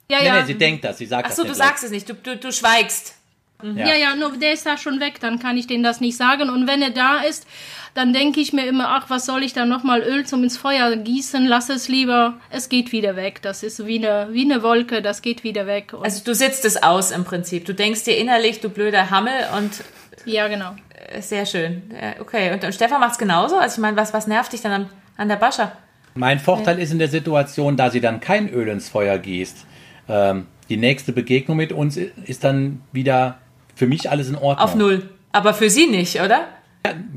Ja, nee, ja. Nee, sie denkt das, sie sagt Ach so, das. Achso, du sagst es nicht, du, du, du schweigst. Mhm. Ja. ja, ja, nur der ist da schon weg, dann kann ich denen das nicht sagen. Und wenn er da ist, dann denke ich mir immer, ach, was soll ich da nochmal Öl zum ins Feuer gießen? Lass es lieber, es geht wieder weg. Das ist wie eine, wie eine Wolke, das geht wieder weg. Und also du sitzt es aus im Prinzip. Du denkst dir innerlich, du blöder Hammel und... Ja, genau. Äh, sehr schön. Okay, und, und Stefan macht es genauso? Also ich meine, was, was nervt dich dann an, an der Bascha? Mein Vorteil ja. ist in der Situation, da sie dann kein Öl ins Feuer gießt, ähm, die nächste Begegnung mit uns ist dann wieder für mich alles in Ordnung. Auf Null. Aber für Sie nicht, oder?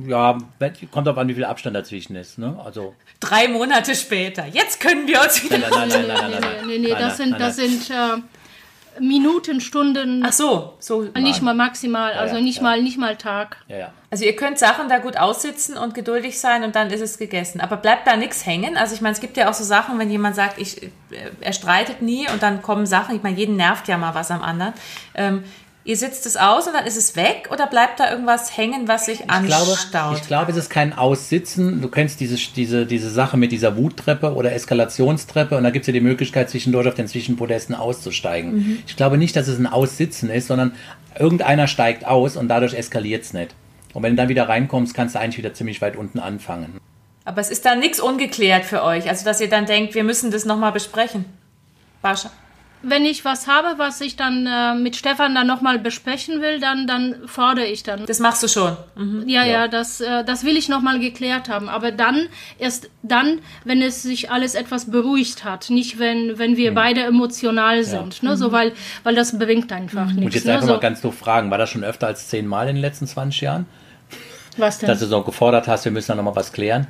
Ja, kommt auf an, wie viel Abstand dazwischen ist. Ne? Also Drei Monate später. Jetzt können wir uns wieder. Nein, nein, nein, nein, nein, nein, nein, nein, das sind, das sind äh, Minuten, Stunden. Ach so, so. Nicht mal maximal, also ja, nicht ja. mal, nicht mal Tag. Ja, ja. Also ihr könnt Sachen da gut aussitzen und geduldig sein und dann ist es gegessen. Aber bleibt da nichts hängen? Also ich meine, es gibt ja auch so Sachen, wenn jemand sagt, ich, äh, er streitet nie und dann kommen Sachen, ich meine, jeden nervt ja mal was am anderen. Ähm, ihr sitzt es aus und dann ist es weg oder bleibt da irgendwas hängen, was sich Ich glaube, anstaut? ich glaube, es ist kein Aussitzen. Du kennst diese, diese, diese Sache mit dieser Wuttreppe oder Eskalationstreppe und da gibt es ja die Möglichkeit, zwischendurch auf den Zwischenpodesten auszusteigen. Mhm. Ich glaube nicht, dass es ein Aussitzen ist, sondern irgendeiner steigt aus und dadurch eskaliert es nicht. Und wenn du dann wieder reinkommst, kannst du eigentlich wieder ziemlich weit unten anfangen. Aber es ist da nichts ungeklärt für euch. Also, dass ihr dann denkt, wir müssen das nochmal besprechen. Bascha. Wenn ich was habe, was ich dann äh, mit Stefan dann nochmal besprechen will, dann, dann fordere ich dann. Das machst du schon. Mhm. Ja, ja, das, äh, das will ich nochmal geklärt haben. Aber dann, erst dann, wenn es sich alles etwas beruhigt hat. Nicht, wenn, wenn wir beide emotional sind. Ne? So, weil, weil das bringt einfach Und nichts. jetzt Ne? einfach So, mal ganz doof fragen, war das schon öfter als zehnmal in den letzten 20 Jahren? was denn? Dass du so gefordert hast, wir müssen da nochmal was klären?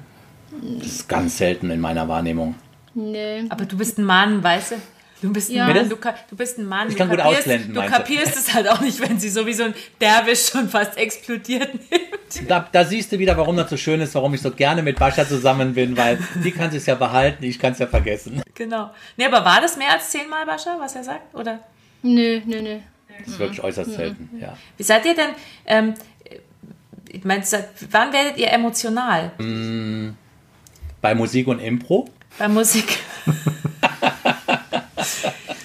Das ist ganz selten in meiner Wahrnehmung. nee. Aber du bist ein Mann, weißt du? Du bist ein Ja. Mann, du, du bist ein Mann. Ich du kann gut kapierst- ausblenden, Du kapierst es halt auch nicht, wenn sie so wie so ein Derwisch schon fast explodiert nimmt. Da, da siehst du wieder, warum das so schön ist, warum ich so gerne mit Bascha zusammen bin, weil die kann es ja behalten, ich kann es ja vergessen. Genau. Nee, aber war das mehr als zehnmal, Bascha, was er sagt? Oder Nee, nee, nee. Das ist wirklich äußerst selten, ja. wie seid ihr denn, ähm, ich meine, wann werdet ihr emotional Bei Musik und Impro, bei Musik?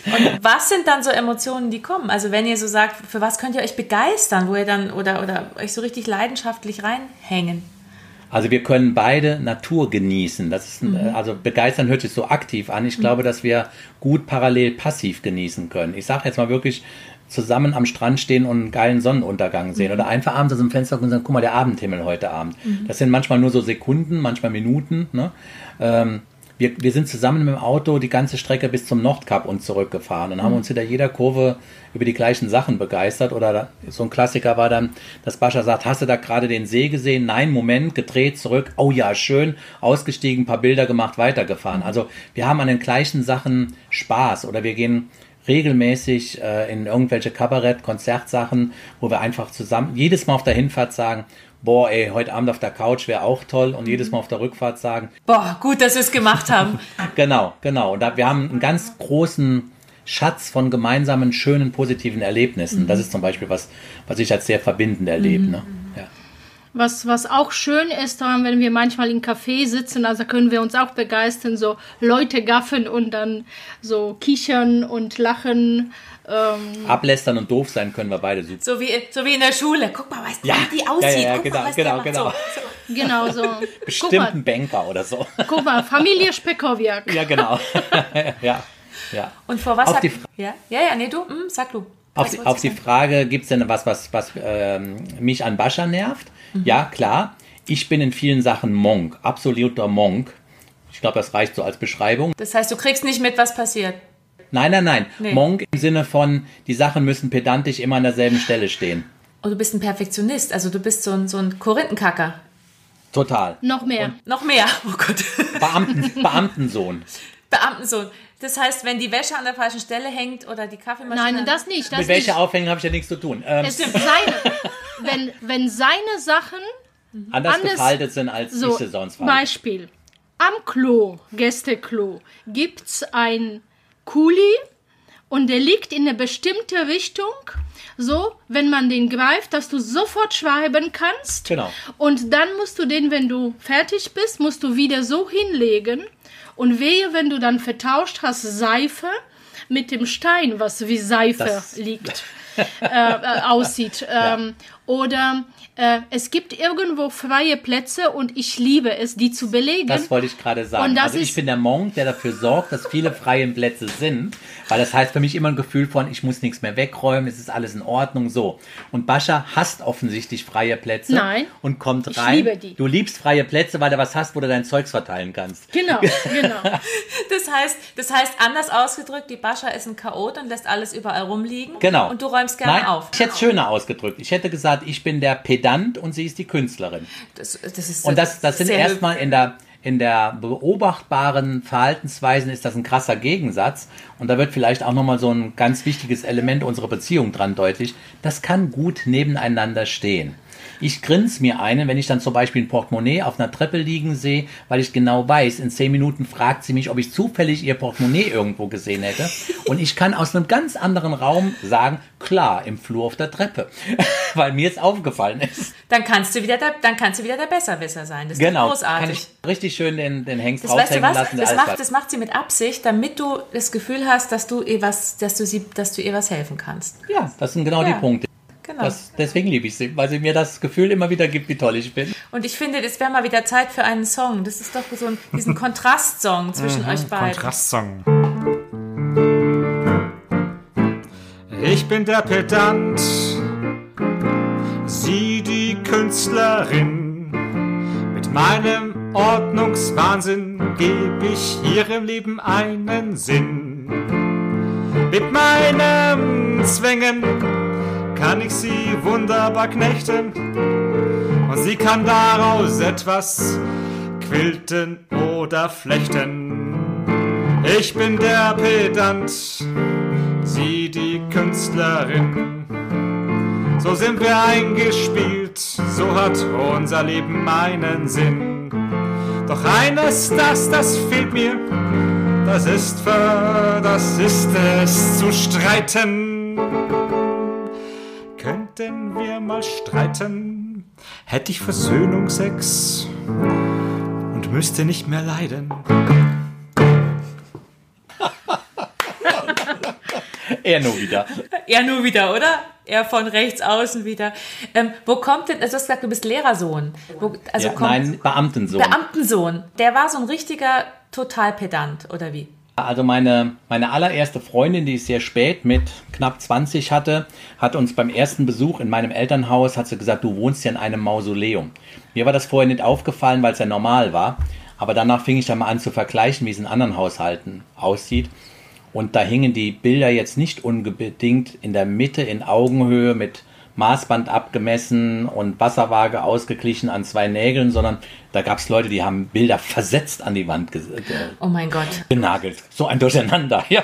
Und was sind dann so Emotionen, die kommen? Also wenn ihr so sagt, für was könnt ihr euch begeistern, wo ihr dann oder, oder euch so richtig leidenschaftlich reinhängen? Also wir können beide Natur genießen. Das ist, ein, also begeistern hört sich so aktiv an. Ich glaube, dass wir gut parallel passiv genießen können. Ich sage jetzt mal wirklich zusammen am Strand stehen und einen geilen Sonnenuntergang sehen oder einfach abends aus dem Fenster gucken und sagen, guck mal, der Abendhimmel heute Abend. Das sind manchmal nur so Sekunden, manchmal Minuten. Ne? Ähm, wir, wir sind zusammen mit dem Auto die ganze Strecke bis zum Nordkap und zurückgefahren und haben uns hinter jeder Kurve über die gleichen Sachen begeistert. Oder so ein Klassiker war dann, dass Bascha sagt, hast du da gerade den See gesehen? Nein, Moment, gedreht, zurück. Oh ja, schön, ausgestiegen, paar Bilder gemacht, weitergefahren. Also wir haben an den gleichen Sachen Spaß oder wir gehen regelmäßig äh, in irgendwelche Kabarett, Konzertsachen, wo wir einfach zusammen jedes Mal auf der Hinfahrt sagen, boah, ey, heute Abend auf der Couch wäre auch toll und jedes Mal auf der Rückfahrt sagen, Boah, gut, dass wir es gemacht haben. Genau, genau. Und da, wir haben einen ganz großen Schatz von gemeinsamen, schönen, positiven Erlebnissen. Das ist zum Beispiel was, was ich als sehr verbindend erlebe. Ne? Ja. Was, was auch schön ist, daran, wenn wir manchmal im Café sitzen, also können wir uns auch begeistern, so Leute gaffen und dann so kichern und lachen. Ähm, Ablästern und doof sein können wir beide super. So wie, so wie in der Schule. Guck mal, weißt du, Ja, wie die aussieht. ja, ja, Guck genau, mal, was genau, der macht. genau. So, so. genau so. guck, Bestimmt mal, ein Banker oder so. guck mal, Familie Spekowiak. ja, genau. ja, ja. Und vor was Auf die ja? ja, ja, nee, du, hm, sag du. Auf auf die? Frage, gibt es denn was, was, was ähm, mich an Bascha nervt? Ja, klar. Ich bin in vielen Sachen Monk, absoluter Monk. Ich glaube, das reicht so als Beschreibung. Das heißt, du kriegst nicht mit, was passiert. Nein, nein, nein. Nee. Monk im Sinne von, die Sachen müssen pedantisch immer an derselben Stelle stehen. Und du bist ein Perfektionist, also du bist so ein, so ein Korinthenkacker. Total. Noch mehr. Noch mehr, oh Gott. Beamten, Beamtensohn. Beamtensohn. Das heißt, wenn die Wäsche an der falschen Stelle hängt oder die Kaffeemaschine... Nein, das nicht. Das Mit welcher nicht. Aufhängung habe ich ja nichts zu tun. Ähm, Es sind seine, wenn, wenn seine Sachen anders, anders- gefaltet sind, als so, ich sie sonst falte. Beispiel. Am Klo, Gästeklo, gibt's ein Kuli und der liegt in eine bestimmte Richtung, so, wenn man den greift, dass du sofort schreiben kannst. Genau. Und dann musst du den, wenn du fertig bist, musst du wieder so hinlegen. Und wehe, wenn du dann vertauscht hast Seife mit dem Stein, was wie Seife Das- liegt, äh, äh, aussieht. Ähm, Oder äh, es gibt irgendwo freie Plätze und ich liebe es, die zu belegen. Das wollte ich gerade sagen. Und das also ich bin der Monk, der dafür sorgt, dass viele freie Plätze sind, weil das heißt für mich immer ein Gefühl von, ich muss nichts mehr wegräumen, es ist alles in Ordnung, so. Und Bascha hasst offensichtlich freie Plätze Nein. und kommt Ich rein. liebe die. Du liebst freie Plätze, weil du was hast, wo du dein Zeugs verteilen kannst. Genau, genau. Das heißt, das heißt, anders ausgedrückt, die Bascha ist ein Chaot und lässt alles überall rumliegen. Genau. Und du räumst gerne Nein, auf. Ich hätte es schöner ausgedrückt. Ich hätte gesagt, ich bin der Pedant und sie ist die Künstlerin. Das, das ist Und das, das sind erstmal in der, in der beobachtbaren Verhaltensweisen ist das ein krasser Gegensatz. Und da wird vielleicht auch nochmal so ein ganz wichtiges Element unserer Beziehung dran deutlich. Das kann gut nebeneinander stehen. Ich grins mir einen, wenn ich dann zum Beispiel ein Portemonnaie auf einer Treppe liegen sehe, weil ich genau weiß, in zehn Minuten fragt sie mich, ob ich zufällig ihr Portemonnaie irgendwo gesehen hätte. Und ich kann aus einem ganz anderen Raum sagen, klar, im Flur auf der Treppe, weil mir es aufgefallen ist. Dann kannst du wieder der, dann kannst du wieder der Besserwisser sein. Das ist Genau, großartig. kann ich richtig schön den, den Hengst Das, weißt du raushängen lassen. Das macht, das macht sie mit Absicht, damit du das Gefühl hast, dass du ihr was, dass du sie, dass du ihr was helfen kannst. Ja, das sind genau Ja, die Punkte. Genau. Das, deswegen liebe ich sie, weil sie mir das Gefühl immer wieder gibt, wie toll ich bin. Und ich finde, es wäre mal wieder Zeit für einen Song. Das ist doch so ein, diesen Kontrastsong zwischen Mhm, euch beiden. Kontrastsong. Ich bin der Pedant, sie die Künstlerin. Mit meinem Ordnungswahnsinn gebe ich ihrem Leben einen Sinn. Mit meinem Zwängen kann ich sie wunderbar knechten und sie kann daraus etwas quilten oder flechten. Ich bin der Pedant, sie die Künstlerin. So sind wir eingespielt, so hat unser Leben einen Sinn. Doch eines, das, das fehlt mir, das ist für, das ist es zu streiten. Könnten wir mal streiten, hätte ich Versöhnungsex und müsste nicht mehr leiden. Er nur wieder. Er nur wieder, oder? Er von rechts außen wieder. Ähm, wo kommt denn, also du hast gesagt, du bist Lehrersohn. Wo, also ja, kommt nein, Beamtensohn. Beamtensohn. Der war so ein richtiger Totalpedant, oder wie? Also meine, meine allererste Freundin, die ich sehr spät mit knapp 20 hatte, hat uns beim ersten Besuch in meinem Elternhaus, hat sie gesagt, du wohnst ja in einem Mausoleum. Mir war das vorher nicht aufgefallen, weil es ja normal war. Aber danach fing ich dann mal an zu vergleichen, wie es in anderen Haushalten aussieht. Und da hingen die Bilder jetzt nicht unbedingt in der Mitte in Augenhöhe mit Maßband abgemessen und Wasserwaage ausgeglichen an zwei Nägeln, sondern da gab es Leute, die haben Bilder versetzt an die Wand ge Oh mein Gott. genagelt. So ein Durcheinander, ja.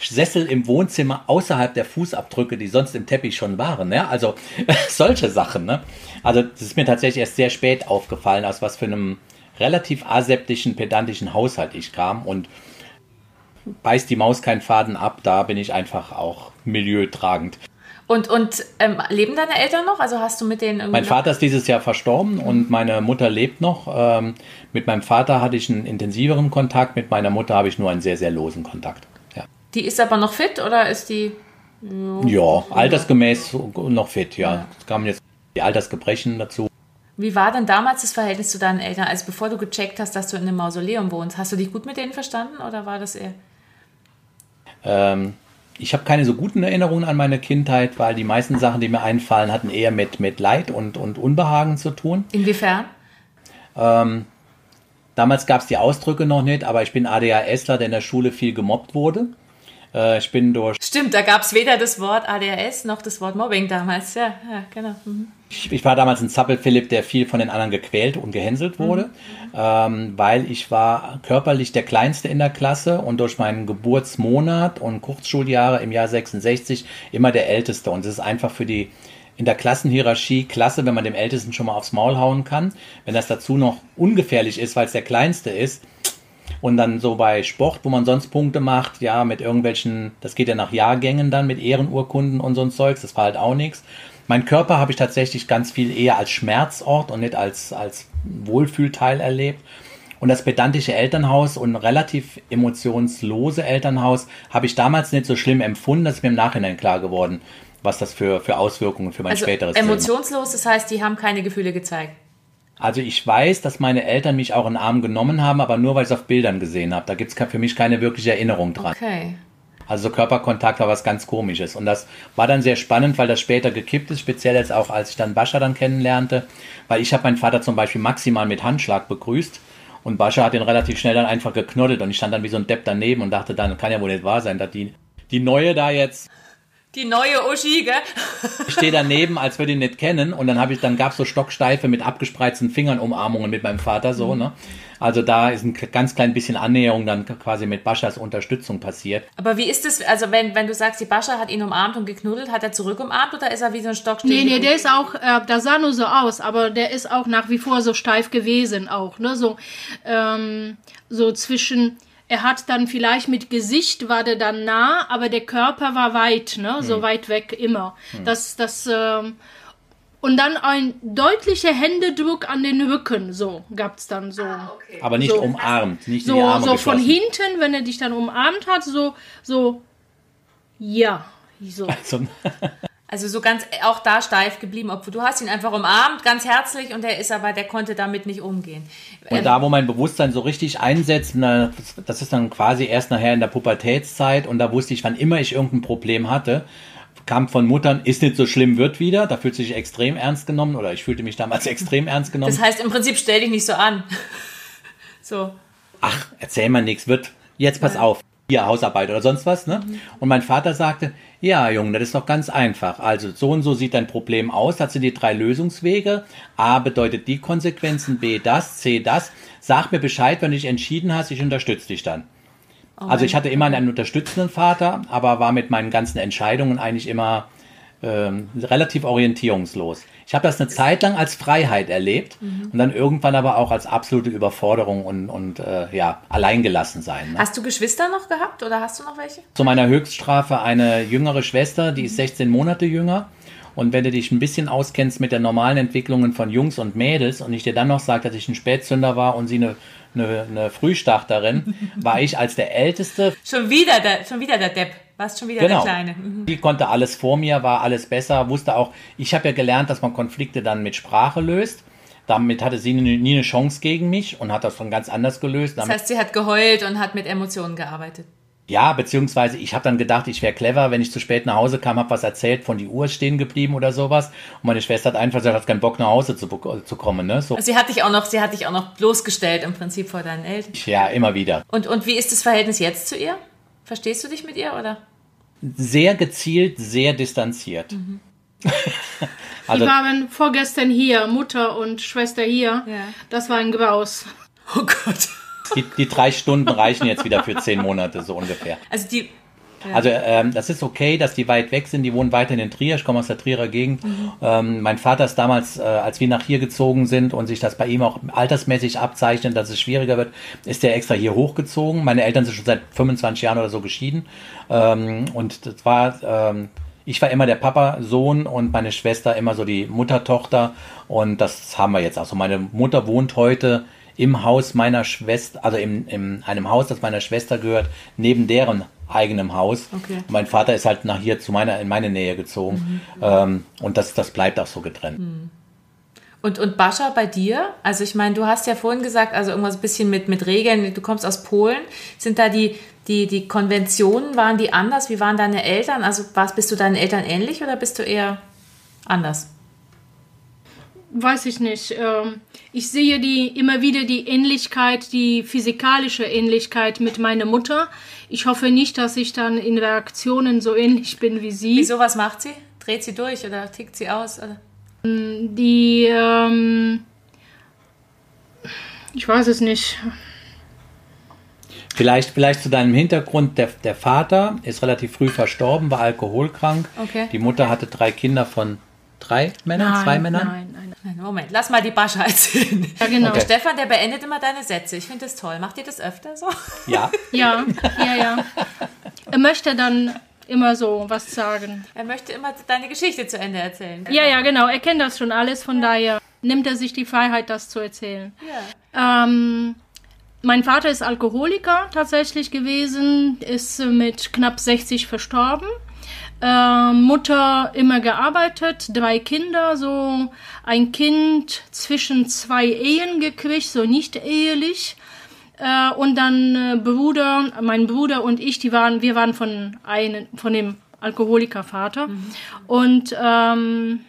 Sessel im Wohnzimmer außerhalb der Fußabdrücke, die sonst im Teppich schon waren, ne? Also solche Sachen, ne? Also das ist mir tatsächlich erst sehr spät aufgefallen, aus was für einem relativ aseptischen, pedantischen Haushalt ich kam und beißt die Maus keinen Faden ab, da bin ich einfach auch milieutragend. Und, und ähm, leben deine Eltern noch? Also hast du mit denen irgendwie. Mein Vater ist dieses Jahr verstorben und meine Mutter lebt noch. Ähm, mit meinem Vater hatte ich einen intensiveren Kontakt, mit meiner Mutter habe ich nur einen sehr, sehr losen Kontakt. Ja, Die ist aber noch fit oder ist die. ja altersgemäß noch fit, ja. Es kamen jetzt die Altersgebrechen dazu. Wie war denn damals das Verhältnis zu deinen Eltern? Also bevor du gecheckt hast, dass du in einem Mausoleum wohnst, hast du dich gut mit denen verstanden oder war das eher. Ähm, ich habe keine so guten Erinnerungen an meine Kindheit, weil die meisten Sachen, die mir einfallen, hatten eher mit, mit Leid und, und Unbehagen zu tun. Inwiefern? Damals gab es die Ausdrücke noch nicht, aber ich bin ADHSler, der in der Schule viel gemobbt wurde. Äh, ich bin durch Stimmt, da gab es weder das Wort ADHS noch das Wort Mobbing damals. Ja, ja genau. Mhm. Ich, ich war damals ein Zappel-Philipp, der viel von den anderen gequält und gehänselt wurde, ähm, weil ich war körperlich der Kleinste in der Klasse und durch meinen Geburtsmonat und Kurzschuljahre im Jahr 66 immer der Älteste. Und es ist einfach für die in der Klassenhierarchie klasse, wenn man dem Ältesten schon mal aufs Maul hauen kann. Wenn das dazu noch ungefährlich ist, weil es der Kleinste ist, und dann so bei Sport, wo man sonst Punkte macht, ja, mit irgendwelchen, das geht ja nach Jahrgängen dann mit Ehrenurkunden und so ein Zeugs, das war halt auch nichts. Mein Körper habe ich tatsächlich ganz viel eher als Schmerzort und nicht als, als Wohlfühlteil erlebt. Und das pedantische Elternhaus und relativ emotionslose Elternhaus habe ich damals nicht so schlimm empfunden, das ist mir im Nachhinein klar geworden, was das für, für Auswirkungen für mein Also späteres Leben emotionslos, das heißt, die haben keine Gefühle gezeigt. Also ich weiß, dass meine Eltern mich auch in den Arm genommen haben, aber nur, weil ich es auf Bildern gesehen habe. Da gibt es für mich keine wirkliche Erinnerung dran. Okay. Also so Körperkontakt war was ganz Komisches. Und das war dann sehr spannend, weil das später gekippt ist, speziell jetzt auch, als ich dann Bascha dann kennenlernte. Weil ich habe meinen Vater zum Beispiel maximal mit Handschlag begrüßt. Und Bascha hat ihn relativ schnell dann einfach geknoddelt. Und ich stand dann wie so ein Depp daneben und dachte dann, kann ja wohl nicht wahr sein, dass die, die Neue da jetzt Die neue Uschi, gell? ich stehe daneben, als würde ihn nicht kennen. Und dann habe ich, dann gab es so stocksteife mit abgespreizten Fingern Umarmungen mit meinem Vater so, ne? Also da ist ein ganz klein bisschen Annäherung dann quasi mit Baschas Unterstützung passiert. Aber wie ist es, also wenn, wenn du sagst, die Bascha hat ihn umarmt und geknuddelt, hat er zurück umarmt oder ist er wie so ein Stock Nee, nee, der ist auch, äh, da sah nur so aus, aber der ist auch nach wie vor so steif gewesen auch, ne? So, ähm, so zwischen, er hat dann vielleicht mit Gesicht war der dann nah, aber der Körper war weit, ne? So Hm. weit weg immer. Das, das, ähm, und dann ein deutlicher Händedruck an den Rücken, so gab's dann so. Aber nicht So. umarmt, nicht in die So, Arme so von hinten, wenn er dich dann umarmt hat, so, so, ja, so. So, Also so ganz auch da steif geblieben, obwohl du hast ihn einfach umarmt, ganz herzlich und er ist aber, der konnte damit nicht umgehen. Und Ähm, da, wo mein Bewusstsein so richtig einsetzt, na, das ist dann quasi erst nachher in der Pubertätszeit und da wusste ich, wann immer ich irgendein Problem hatte, kam von Muttern, ist nicht so schlimm, wird wieder. Da fühlt sich extrem ernst genommen oder ich fühlte mich damals extrem ernst genommen. das heißt im Prinzip stell dich nicht so an. so. ach, erzähl mal nichts, wird, jetzt pass auf, hier Hausarbeit oder sonst was, ne? Und mein Vater sagte, ja, Junge, das ist doch ganz einfach. Also so und so sieht dein Problem aus, das sind die drei Lösungswege. A bedeutet die Konsequenzen, B das, C das. Sag mir Bescheid, wenn du dich entschieden hast, ich unterstütze dich dann. also ich hatte immer einen unterstützenden Vater, aber war mit meinen ganzen Entscheidungen eigentlich immer ähm, relativ orientierungslos. Ich habe das eine Zeit lang als Freiheit erlebt und dann irgendwann aber auch als absolute Überforderung und, und äh, ja, alleingelassen sein. Ne? Hast du Geschwister noch gehabt oder hast du noch welche? Zu meiner Höchststrafe eine jüngere Schwester, die ist 16 Monate jünger. Und wenn du dich ein bisschen auskennst mit den normalen Entwicklungen von Jungs und Mädels und ich dir dann noch sage, dass ich ein Spätzünder war und sie eine, eine, eine Frühstarterin, war ich als der Älteste Schon wieder der, schon wieder der Depp. Warst schon wieder Genau. der Kleine. Mhm. Die konnte alles vor mir, war alles besser, wusste auch, ich habe ja gelernt, dass man Konflikte dann mit Sprache löst. Damit hatte sie nie, eine Chance gegen mich und hat das von ganz anders gelöst. Das Damit, heißt, sie hat geheult und hat mit Emotionen gearbeitet. ja, beziehungsweise ich habe dann gedacht, ich wäre clever, wenn ich zu spät nach Hause kam, habe was erzählt, von die Uhr stehen geblieben oder sowas. Und meine Schwester hat einfach gesagt, hat keinen Bock nach Hause zu, zu kommen. Ne? So, Also sie hat dich auch noch, sie hat dich auch noch bloßgestellt im Prinzip vor deinen Eltern. ja, immer wieder. Und, und wie ist das Verhältnis jetzt zu ihr? Verstehst du dich mit ihr oder? Sehr gezielt, sehr distanziert. also Die waren vorgestern hier, Mutter und Schwester hier. Ja. Das war ein Graus. Oh Gott. die, die drei Stunden reichen jetzt wieder für zehn Monate, so ungefähr. Also die. Also ähm, das ist okay, dass die weit weg sind. Die wohnen weiterhin in Trier. Ich komme aus der Trierer Gegend. Ähm, mein Vater ist damals, äh, als wir nach hier gezogen sind und sich das bei ihm auch altersmäßig abzeichnet, dass es schwieriger wird, ist der extra hier hochgezogen. Meine Eltern sind schon seit 25 Jahren oder so geschieden. Ähm, und das war, ähm, ich war immer der Papa-Sohn und meine Schwester immer so die Mutter-Tochter. Und das haben wir jetzt. Also meine Mutter wohnt heute im Haus meiner Schwester, also in, in einem Haus, das meiner Schwester gehört, neben deren eigenem Haus. Okay. Mein Vater ist halt nach hier zu meiner, in meine Nähe gezogen. Ähm, und das, das bleibt auch so getrennt. Und, und Bascha, bei dir? Also ich meine, du hast ja vorhin gesagt, also irgendwas ein bisschen mit, mit Regeln, du kommst aus Polen. Sind da die, die, die Konventionen, waren die anders? Wie waren deine Eltern? Also was, bist du deinen Eltern ähnlich oder bist du eher anders? Weiß ich nicht. Ähm, ich sehe die immer wieder die Ähnlichkeit, die physikalische Ähnlichkeit mit meiner Mutter. Ich hoffe nicht, dass ich dann in Reaktionen so ähnlich bin wie sie. Wieso, was macht sie? Dreht sie durch oder tickt sie aus? Oder? Die, ähm, ich weiß es nicht. Vielleicht, vielleicht zu deinem Hintergrund, der, der Vater ist relativ früh verstorben, war alkoholkrank. Okay. Die Mutter hatte drei Kinder von drei Männern, zwei Männern. Nein, nein. Moment, lass mal die Bascha erzählen. Ja, genau. Okay. Stefan, der beendet immer deine Sätze. Ich finde das toll. Macht ihr das öfter so? Ja. Ja, ja, ja. Er möchte dann immer so was sagen. Er möchte immer deine Geschichte zu Ende erzählen. Ja, ja, genau. Er kennt das schon alles, von daher nimmt er sich die Freiheit, das zu erzählen. Ja. Ähm, mein Vater ist Alkoholiker tatsächlich gewesen, ist mit knapp 60 verstorben. Ähm, Mutter immer gearbeitet, drei Kinder, so ein Kind zwischen zwei Ehen gekriegt, so nicht ehelich. Äh, und dann äh, Bruder, mein Bruder und ich, die waren, wir waren von einem, von dem Alkoholikervater. Und ähm,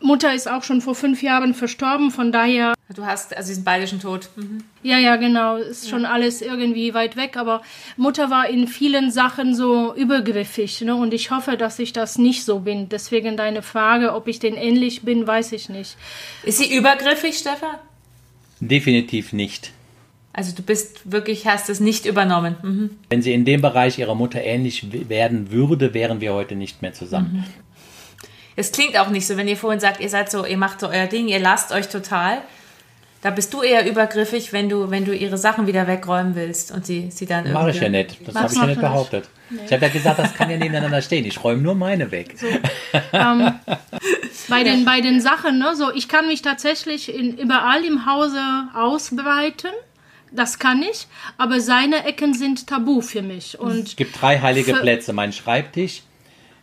Mutter ist auch schon vor fünf Jahren verstorben, von daher Du hast, also sie sind beide schon tot. Mhm. ja, ja, genau. Ist schon alles irgendwie weit weg. Aber Mutter war in vielen Sachen so übergriffig. Ne? Und ich hoffe, dass ich das nicht so bin. Deswegen deine Frage, ob ich den ähnlich bin, weiß ich nicht. Ist sie übergriffig, Stefan? Definitiv nicht. Also du bist wirklich, hast es nicht übernommen. Mhm. Wenn sie in dem Bereich ihrer Mutter ähnlich werden würde, wären wir heute nicht mehr zusammen. Es klingt auch nicht so, wenn ihr vorhin sagt, ihr seid so, ihr macht so euer Ding, ihr lasst euch total. Da bist du eher übergriffig, wenn du, wenn du ihre Sachen wieder wegräumen willst und sie, sie dann Mache ich irgendwie- ja nicht. Das habe ich ja nicht behauptet. Ich habe ja gesagt, das kann ja nebeneinander stehen. Ich räume nur meine weg. bei den, bei den Sachen, ne, so, ich kann mich tatsächlich in, überall im Hause ausbreiten. Das kann ich, aber seine Ecken sind tabu für mich. Und Es gibt drei heilige Plätze. Mein Schreibtisch,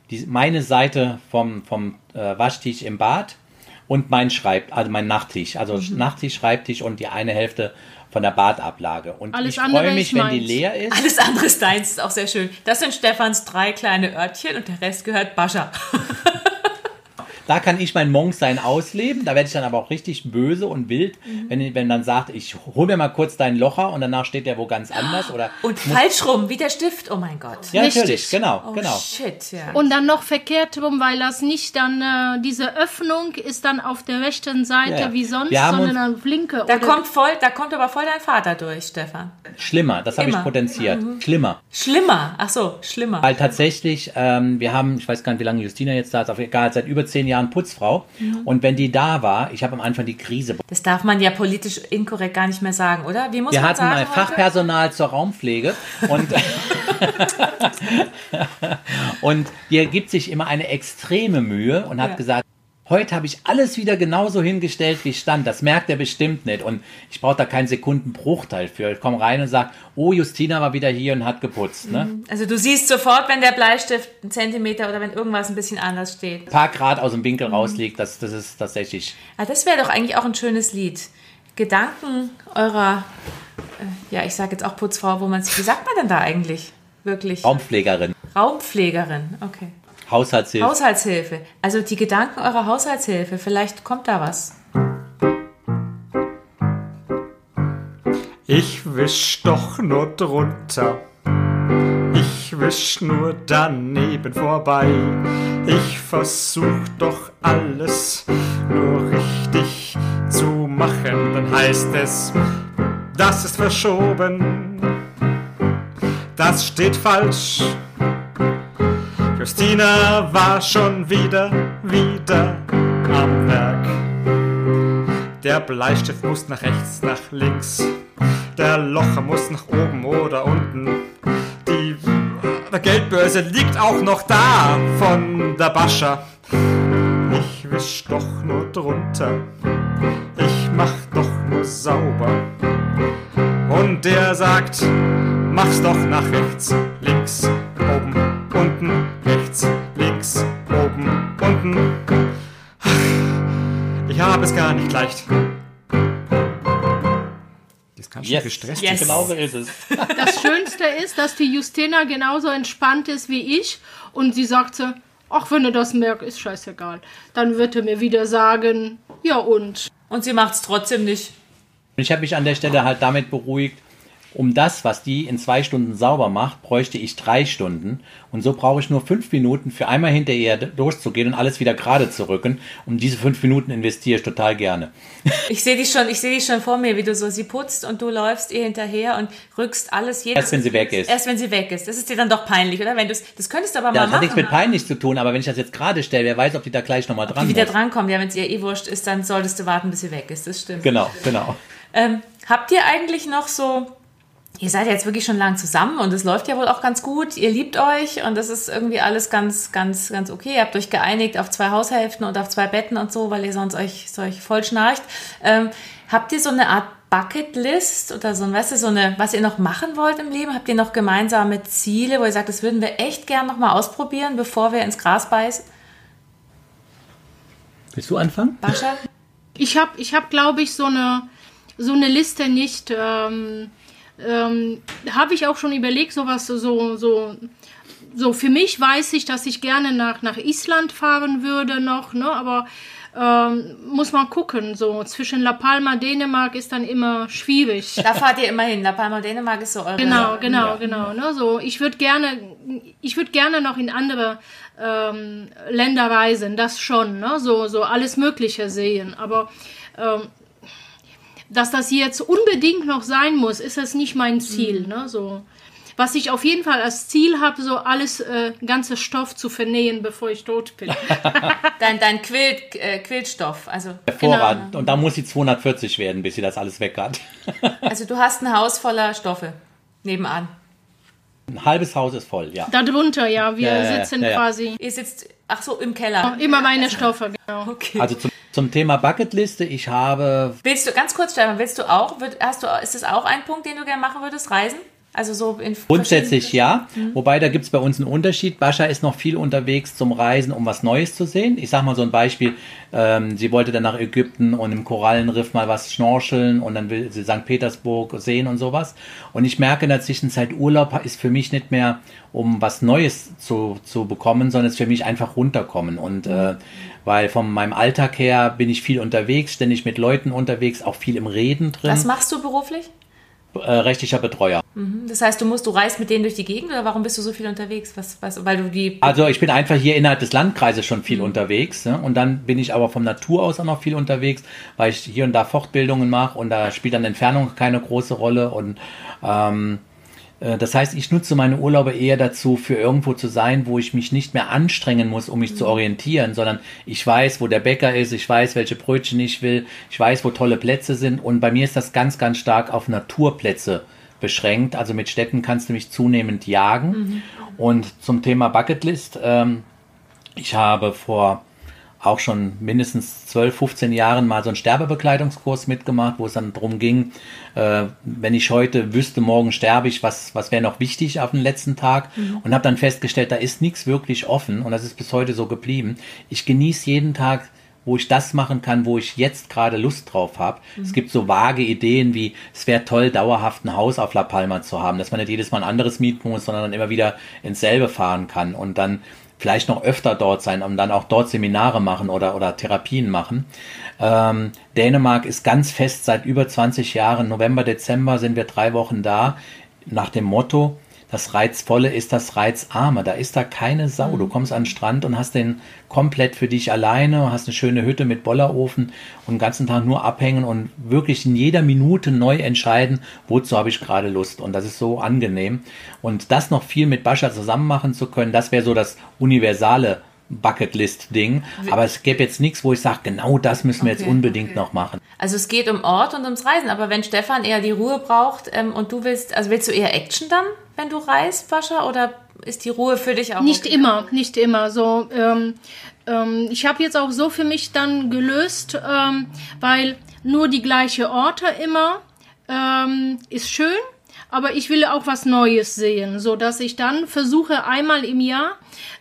die, meine Seite vom, vom äh, Waschtisch im Bad und mein Schreib, also mein Nachttisch. Also Mhm. Nachttisch, Schreibtisch und die eine Hälfte von der Badablage. Und Alles ich freue mich, wenn die meins. leer ist. Alles andere ist deins, ist auch sehr schön. Das sind Stefans drei kleine Örtchen und der Rest gehört Bascha. Da kann ich mein Monksein ausleben. Da werde ich dann aber auch richtig böse und wild, Mhm. wenn, wenn man sagt, ich hol mir mal kurz deinen Locher und danach steht der wo ganz anders. Oder Und falsch rum, wie der Stift, oh mein Gott. ja, Richtig. natürlich, genau, Oh genau. shit, ja. Und dann noch verkehrt rum, weil das nicht dann, äh, diese Öffnung ist dann auf der rechten Seite Ja, wie sonst, sondern auf linke. da kommt voll, da kommt aber voll dein Vater durch, Stefan. Schlimmer, das habe ich potenziert. Schlimmer. Schlimmer, ach so, schlimmer. Weil tatsächlich, ähm, wir haben, ich weiß gar nicht, wie lange Justina jetzt da ist, auf egal, seit über zehn Jahren Putzfrau. Mhm. Und wenn die da war, ich habe am Anfang die Krise. Das darf man ja politisch inkorrekt gar nicht mehr sagen, oder? Wie muss Wir man hatten sagen? ein heute? Fachpersonal zur Raumpflege und, und die gibt sich immer eine extreme Mühe und hat Ja. gesagt, heute habe ich alles wieder genauso hingestellt, wie es stand. Das merkt er bestimmt nicht. Und ich brauche da keinen Sekundenbruchteil für. Ich komme rein und sage, oh, Justina war wieder hier und hat geputzt. Ne? Also du siehst sofort, wenn der Bleistift einen Zentimeter oder wenn irgendwas ein bisschen anders steht. Ein paar Grad aus dem Mhm. Winkel rausliegt, das, das ist tatsächlich Ah, das wäre doch eigentlich auch ein schönes Lied. Gedanken eurer, äh, ja, ich sage jetzt auch Putzfrau, wo man sich, wie sagt man denn da eigentlich? Wirklich? Raumpflegerin, Raumpflegerin, okay. Haushaltshilfe. Haushaltshilfe. Also die Gedanken eurer Haushaltshilfe, vielleicht kommt da was. Ich wisch doch nur drunter. Ich wisch nur daneben vorbei. Ich versuch doch alles nur richtig zu machen. Dann heißt es, das ist verschoben. Das steht falsch. Justina war schon wieder, wieder am Werk. Der Bleistift muss nach rechts, nach links. Der Locher muss nach oben oder unten. Die äh, Geldbörse liegt auch noch da von der Bascha. Ich wisch doch nur drunter. Ich mach doch nur sauber. Und der sagt, mach's doch nach rechts, links, oben, unten, rechts, links, oben, unten. Ich habe es gar nicht leicht. Die ist ganz schön Yes. gestresst. Yes. Genau so ist es. Das Schönste ist, dass die Justina genauso entspannt ist wie ich und sie sagte, ach, wenn er das merkt, ist scheißegal. Dann wird er mir wieder sagen, ja und? Und sie macht es trotzdem nicht. Ich habe mich an der Stelle halt damit beruhigt, um das, was die in zwei Stunden sauber macht, bräuchte ich drei Stunden. Und so brauche ich nur fünf Minuten für einmal hinter ihr durchzugehen und alles wieder gerade zu rücken. Und diese fünf Minuten investiere ich total gerne. Ich sehe dich schon, ich sehe dich schon vor mir, wie du so sie putzt und du läufst ihr hinterher und rückst alles jedes Erst wenn sie weg ist. Erst wenn sie weg ist. Das ist dir dann doch peinlich, oder? Wenn du's, das könntest du aber mal das hat nichts mit machen. peinlich zu tun, aber wenn ich das jetzt gerade stelle, wer weiß, ob die da gleich nochmal dran Die wieder muss. drankommen. Ja, wenn es ihr eh wurscht ist, dann solltest du warten, bis sie weg ist. Das stimmt. Genau, genau. Ähm, habt ihr eigentlich noch so, ihr seid ja jetzt wirklich schon lang zusammen und es läuft ja wohl auch ganz gut, ihr liebt euch und das ist irgendwie alles ganz, ganz, ganz okay. Ihr habt euch geeinigt auf zwei Haushälften und auf zwei Betten und so, weil ihr sonst euch, so euch voll schnarcht. Ähm, habt ihr so eine Art Bucketlist oder so, ein, weißt du, so eine, was ihr noch machen wollt im Leben? Habt ihr noch gemeinsame Ziele, wo ihr sagt, das würden wir echt gern noch mal ausprobieren, bevor wir ins Gras beißen? Willst du anfangen? Bascha? Ich habe, ich hab, glaube ich, so eine, so eine Liste nicht. Ähm, ähm, habe ich auch schon überlegt, sowas so, so, so für mich weiß ich, dass ich gerne nach, nach Island fahren würde noch, ne? aber ähm, muss man gucken. So zwischen La Palma, Dänemark ist dann immer schwierig. Da fahrt ihr immer hin. La Palma Dänemark ist so eure. Genau, genau, genau. Ne? So, ich würde gerne, ich würde gerne noch in andere ähm, Länder reisen, das schon, ne? so, so alles Mögliche sehen. Aber ähm, dass das jetzt unbedingt noch sein muss, ist das nicht mein Ziel. Mhm. Ne? So. Was ich auf jeden Fall als Ziel habe, so alles, äh, ganze Stoff zu vernähen, bevor ich tot bin. dein dein Quilt, äh, Quiltstoff, also. Hervorragend. Genau. Und da muss sie 240 werden, bis sie das alles weg hat. also du hast ein Haus voller Stoffe nebenan. Ein halbes Haus ist voll, ja. Darunter, ja. Wir ja, sitzen ja, ja. quasi. Ihr sitzt, ach so, im Keller. Immer meine Stoffe, genau. Okay. Also zum, zum Thema Bucketliste, ich habe. Willst du, ganz kurz, Stefan, willst du auch, hast du, ist das auch ein Punkt, den du gerne machen würdest, Reisen? Also so in Grundsätzlich ja, mhm. wobei da gibt es bei uns einen Unterschied. Bascha ist noch viel unterwegs zum Reisen, um was Neues zu sehen. Ich sag mal so ein Beispiel, ähm, sie wollte dann nach Ägypten und im Korallenriff mal was schnorcheln und dann will sie St. Petersburg sehen und sowas. Und ich merke in der Zwischenzeit, Urlaub ist für mich nicht mehr, um was Neues zu, zu bekommen, sondern es ist für mich einfach runterkommen. Und äh, weil von meinem Alltag her bin ich viel unterwegs, ständig mit Leuten unterwegs, auch viel im Reden drin. Was machst du beruflich? Äh, rechtlicher Betreuer. Mhm. Das heißt, du musst, du reist mit denen durch die Gegend oder warum bist du so viel unterwegs? Was, was, weil du die also ich bin einfach hier innerhalb des Landkreises schon viel mhm. unterwegs ne? und dann bin ich aber vom Natur aus auch noch viel unterwegs, weil ich hier und da Fortbildungen mache und da spielt dann Entfernung keine große Rolle und ähm, äh, das heißt, ich nutze meine Urlaube eher dazu, für irgendwo zu sein, wo ich mich nicht mehr anstrengen muss, um mich mhm. zu orientieren, sondern ich weiß, wo der Bäcker ist, ich weiß, welche Brötchen ich will, ich weiß, wo tolle Plätze sind und bei mir ist das ganz, ganz stark auf Naturplätze beschränkt. Also mit Städten kannst du mich zunehmend jagen. Mhm. Und zum Thema Bucketlist, ähm, ich habe vor auch schon mindestens 12, 15 Jahren mal so einen Sterbebekleidungskurs mitgemacht, wo es dann darum ging, äh, wenn ich heute wüsste, morgen sterbe ich, was, was wäre noch wichtig auf den letzten Tag mhm. und habe dann festgestellt, da ist nichts wirklich offen und das ist bis heute so geblieben. Ich genieße jeden Tag wo ich das machen kann, wo ich jetzt gerade Lust drauf habe. Mhm. Es gibt so vage Ideen wie, es wäre toll, dauerhaft ein Haus auf La Palma zu haben, dass man nicht jedes Mal ein anderes mieten muss, sondern dann immer wieder ins selbe fahren kann und dann vielleicht noch öfter dort sein und dann auch dort Seminare machen oder, oder Therapien machen. Ähm, Dänemark ist ganz fest seit über 20 Jahren. November, Dezember sind wir drei Wochen da nach dem Motto, das Reizvolle ist das Reizarme. Da ist da keine Sau. Du mhm. kommst an den Strand und hast den komplett für dich alleine, hast eine schöne Hütte mit Bollerofen und den ganzen Tag nur abhängen und wirklich in jeder Minute neu entscheiden, wozu habe ich gerade Lust. Und das ist so angenehm. Und das noch viel mit Bascha zusammen machen zu können, das wäre so das universale Bucketlist-Ding. Aber es gäbe jetzt nichts, wo ich sage, genau das müssen wir okay, jetzt unbedingt okay. noch machen. Also es geht um Ort und ums Reisen. Aber wenn Stefan eher die Ruhe braucht ähm, und du willst, also willst du eher Action dann, wenn du reist, Bascha? Oder ist die Ruhe für dich auch? Nicht okay? immer, nicht immer. So, ähm, ähm, ich habe jetzt auch so für mich dann gelöst, ähm, weil nur die gleiche Orte immer ähm, ist schön aber ich will auch was Neues sehen, so dass ich dann versuche einmal im Jahr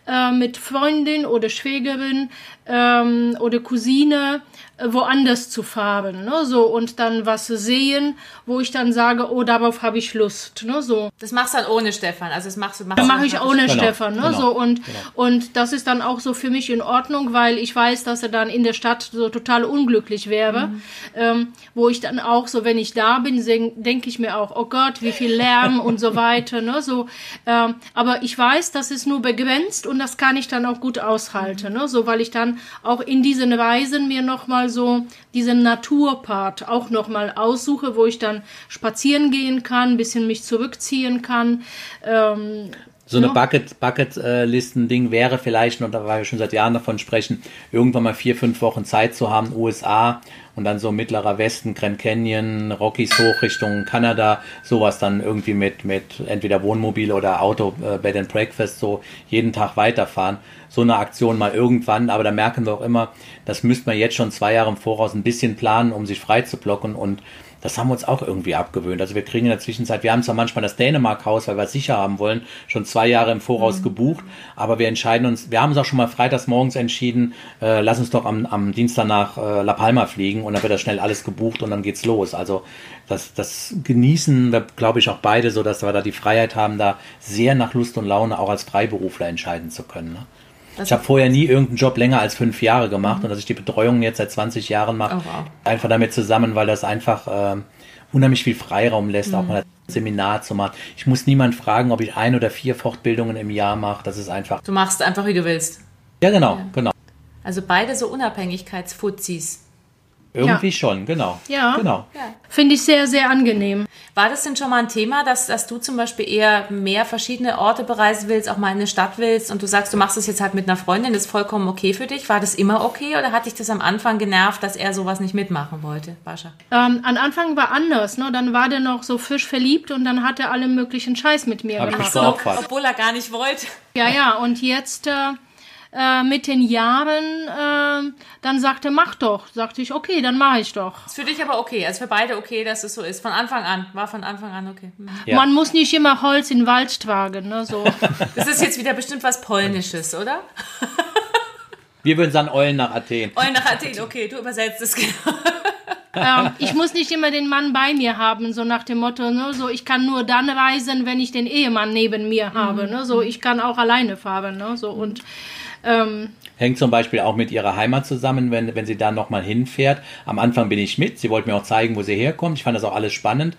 äh, mit Freundin oder Schwägerin ähm, oder Cousine woanders zu fahren, ne, so und dann was sehen, wo ich dann sage, oh, darauf habe ich Lust, ne, so. Das machst du dann ohne Stefan, also das machst du. Machst das mache ich ohne genau, Stefan, ne, genau, so und genau. und das ist dann auch so für mich in Ordnung, weil ich weiß, dass er dann in der Stadt so total unglücklich wäre, mhm. ähm, wo ich dann auch so, wenn ich da bin, denke ich mir auch, oh Gott, wie viel Lärm und so weiter, ne, so. Ähm, aber ich weiß, das ist nur begrenzt und das kann ich dann auch gut aushalten, mhm. ne, so, weil ich dann auch in diesen Reisen mir noch mal so diesen Naturpart auch noch mal aussuche, wo ich dann spazieren gehen kann, ein bisschen mich zurückziehen kann. Ähm, so eine Bucket, Bucket-Listen-Ding wäre vielleicht, und da wir schon seit Jahren davon sprechen, irgendwann mal vier, fünf Wochen Zeit zu haben, USA und dann so mittlerer Westen, Grand Canyon, Rockies hoch Richtung Kanada, sowas dann irgendwie mit, mit entweder Wohnmobil oder Auto, äh, Bed and Breakfast, so jeden Tag weiterfahren. So eine Aktion mal irgendwann, aber da merken wir auch immer, das müsste man jetzt schon zwei Jahre im Voraus ein bisschen planen, um sich frei zu blocken und das haben wir uns auch irgendwie abgewöhnt. Also wir kriegen in der Zwischenzeit, wir haben zwar manchmal das Dänemark-Haus, weil wir es sicher haben wollen, schon zwei Jahre im Voraus mhm. gebucht, aber wir entscheiden uns, wir haben uns auch schon mal freitags morgens entschieden, äh, lass uns doch am, am Dienstag nach äh, La Palma fliegen und dann wird das schnell alles gebucht und dann geht's los. Also das, das genießen wir, glaube ich, auch beide so, dass wir da die Freiheit haben, da sehr nach Lust und Laune auch als Freiberufler entscheiden zu können. Ne? Ich habe vorher nie irgendeinen Job länger als fünf Jahre gemacht mhm. und dass ich die Betreuung jetzt seit 20 Jahren mache, oh, wow. einfach damit zusammen, weil das einfach äh, unheimlich viel Freiraum lässt, mhm. auch mal ein Seminar zu machen. Ich muss niemand fragen, ob ich ein oder vier Fortbildungen im Jahr mache. Das ist einfach. Du machst einfach, wie du willst. Ja, genau, ja. genau. Also beide so Unabhängigkeitsfuzis. Irgendwie Ja. schon, genau. Ja. Genau. Finde ich sehr, sehr angenehm. War das denn schon mal ein Thema, dass, dass du zum Beispiel eher mehr verschiedene Orte bereisen willst, auch mal in eine Stadt willst und du sagst, du machst das jetzt halt mit einer Freundin, das ist vollkommen okay für dich? War das immer okay oder hat dich das am Anfang genervt, dass er sowas nicht mitmachen wollte, Bascha? Ähm, am Anfang war anders, ne? Dann war der noch so frisch verliebt und dann hat er alle möglichen Scheiß mit mir Hab ich gemacht. geopfert. Obwohl er gar nicht wollte. Ja, ja, und jetzt äh, äh, mit den Jahren, äh, dann sagte, mach doch. Sagte ich, okay, dann mache ich doch. Ist für dich aber okay, also für beide okay, dass es so ist. Von Anfang an, war von Anfang an okay. Hm. Ja. Man muss nicht immer Holz in den Wald tragen, ne? So. Das ist jetzt wieder bestimmt was Polnisches, oder? Wir würden sagen, Eulen nach Athen. Oh, nach Athen, okay, du übersetzt es genau. ähm, ich muss nicht immer den Mann bei mir haben, so nach dem Motto, ne? So, ich kann nur dann reisen, wenn ich den Ehemann neben mir habe, ne? So, ich kann auch alleine fahren, ne? So, und ähm, Hängt zum Beispiel auch mit ihrer Heimat zusammen, wenn, wenn sie da nochmal hinfährt. Am Anfang bin ich mit. Sie wollte mir auch zeigen, wo sie herkommt. Ich fand das auch alles spannend.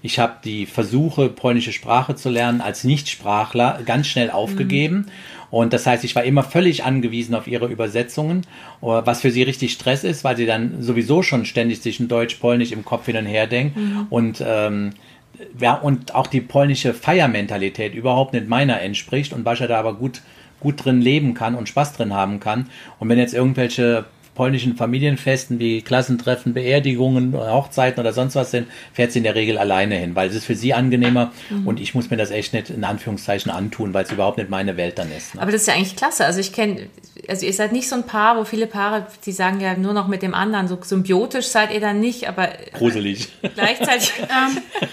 Ich habe die Versuche, polnische Sprache zu lernen, als Nichtsprachler ganz schnell aufgegeben. Und das heißt, ich war immer völlig angewiesen auf ihre Übersetzungen, was für sie richtig Stress ist, weil sie dann sowieso schon ständig zwischen Deutsch, Polnisch im Kopf hin und her denkt. Und ähm, ja, und auch die polnische Feiermentalität überhaupt nicht meiner entspricht und Bascha da aber gut, gut drin leben kann und Spaß drin haben kann. Und wenn jetzt irgendwelche polnischen Familienfesten wie Klassentreffen, Beerdigungen, Hochzeiten oder sonst was sind, fährt sie in der Regel alleine hin, weil es ist für sie angenehmer und ich muss mir das echt nicht in Anführungszeichen antun, weil es überhaupt nicht meine Welt dann ist. Ne? Aber das ist ja eigentlich klasse. Also ich kenne, also ihr seid nicht so ein Paar, wo viele Paare, die sagen ja nur noch mit dem anderen, so symbiotisch seid ihr dann nicht, aber Gruselig. gleichzeitig.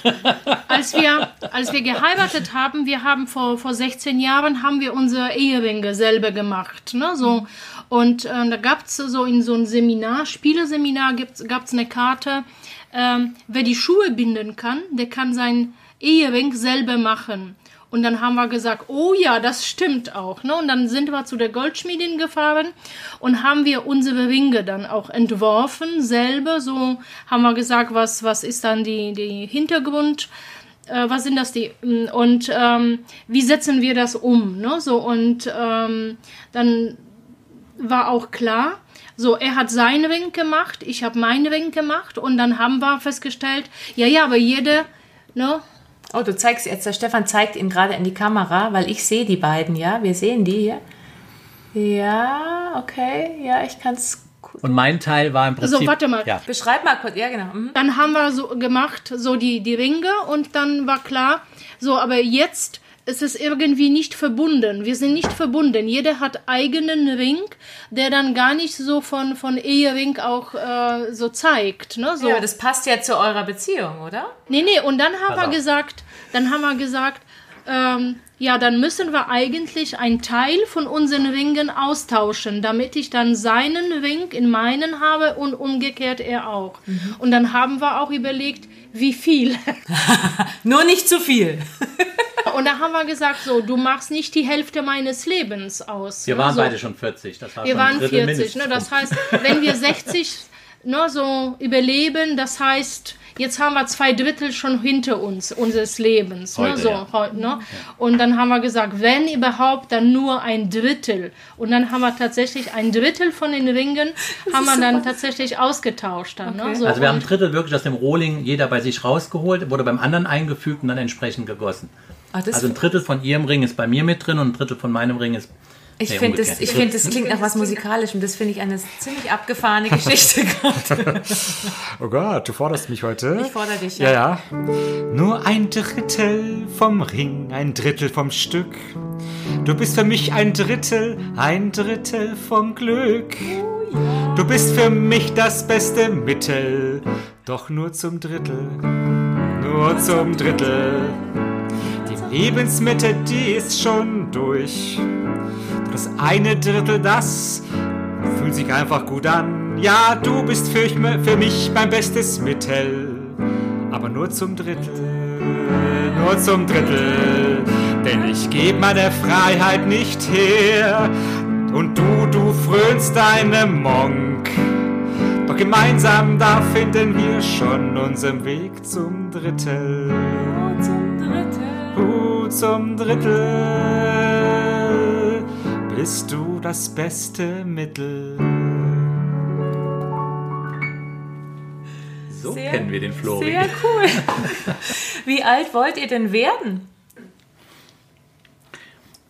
als wir, als wir geheiratet haben, wir haben vor, vor 16 Jahren, haben wir unsere Eheringe selber gemacht, ne, so. Und äh, da gab's so in so einem Seminar, Spieleseminar, gibt's, gab's eine Karte, ähm, wer die Schuhe binden kann, der kann sein Ehering selber machen. Und dann haben wir gesagt, oh ja, das stimmt auch. Ne? Und dann sind wir zu der Goldschmiedin gefahren und haben wir unsere Ringe dann auch entworfen, selber. So haben wir gesagt, was, was ist dann die, die Hintergrund, äh, was sind das die, und ähm, wie setzen wir das um? Ne? So, und ähm, dann war auch klar, so, er hat seinen Ring gemacht, ich habe meinen Ring gemacht und dann haben wir festgestellt, ja, ja, aber jede, ne, Oh, du zeigst jetzt, der Stefan zeigt ihn gerade in die Kamera, weil ich sehe die beiden, ja? Wir sehen die hier. Ja, okay, ja, ich kann es. Und mein Teil war im Prinzip. So, warte mal. Ja. Beschreib mal kurz, ja, genau. Mhm. Dann haben wir so gemacht, so die, die Ringe und dann war klar, so, aber jetzt ist es irgendwie nicht verbunden. Wir sind nicht verbunden. Jeder hat eigenen Ring, der dann gar nicht so von, von Ehering auch äh, so zeigt. Ne? So. Ja, aber das passt ja zu eurer Beziehung, oder? Nee, nee, und dann haben Pass wir gesagt, dann haben wir gesagt, ähm, ja, dann müssen wir eigentlich einen Teil von unseren Ringen austauschen, damit ich dann seinen Ring in meinen habe und umgekehrt er auch. Und dann haben wir auch überlegt, wie viel. Nur nicht zu viel. Und da haben wir gesagt, so, du machst nicht die Hälfte meines Lebens aus. Wir ne, waren so. beide schon 40. Das war Wir schon waren Drittel 40. Ne? Das heißt, wenn wir 60 ne, so überleben, das heißt, jetzt haben wir zwei Drittel schon hinter uns, unseres Lebens. Heute, ne? so, ja. heu- ne? Und dann haben wir gesagt, wenn überhaupt, dann nur ein Drittel. Und dann haben wir tatsächlich ein Drittel von den Ringen, haben wir dann tatsächlich ausgetauscht. Dann, ne? so, Also wir haben ein Drittel wirklich aus dem Rohling jeder bei sich rausgeholt, wurde beim anderen eingefügt und dann entsprechend gegossen. Ach, Also ein Drittel von ihrem Ring ist bei mir mit drin und ein Drittel von meinem Ring ist. ich nee, finde, das, ich find, das klingt nach was Musikalischem. Das finde ich eine ziemlich abgefahrene Geschichte gerade. Oh Gott, du forderst mich heute. Ich fordere dich, Ja, ja. ja. Nur ein Drittel vom Ring, ein Drittel vom Stück. Du bist für mich ein Drittel, ein Drittel vom Glück. Du bist für mich das beste Mittel, doch nur zum Drittel, nur zum Drittel. Die Lebensmitte, die ist schon durch. Das eine Drittel, das fühlt sich einfach gut an. Ja, du bist für, für mich mein bestes Mittel. Aber nur zum Drittel, nur zum Drittel. Denn ich geb meine Freiheit nicht her. Und du, du frönst deinem Monk. Doch gemeinsam, da finden wir schon unseren Weg zum Drittel. Zum Drittel bist du das beste Mittel. sehr, kennen wir den Flori. Sehr cool. Wie alt wollt ihr denn werden?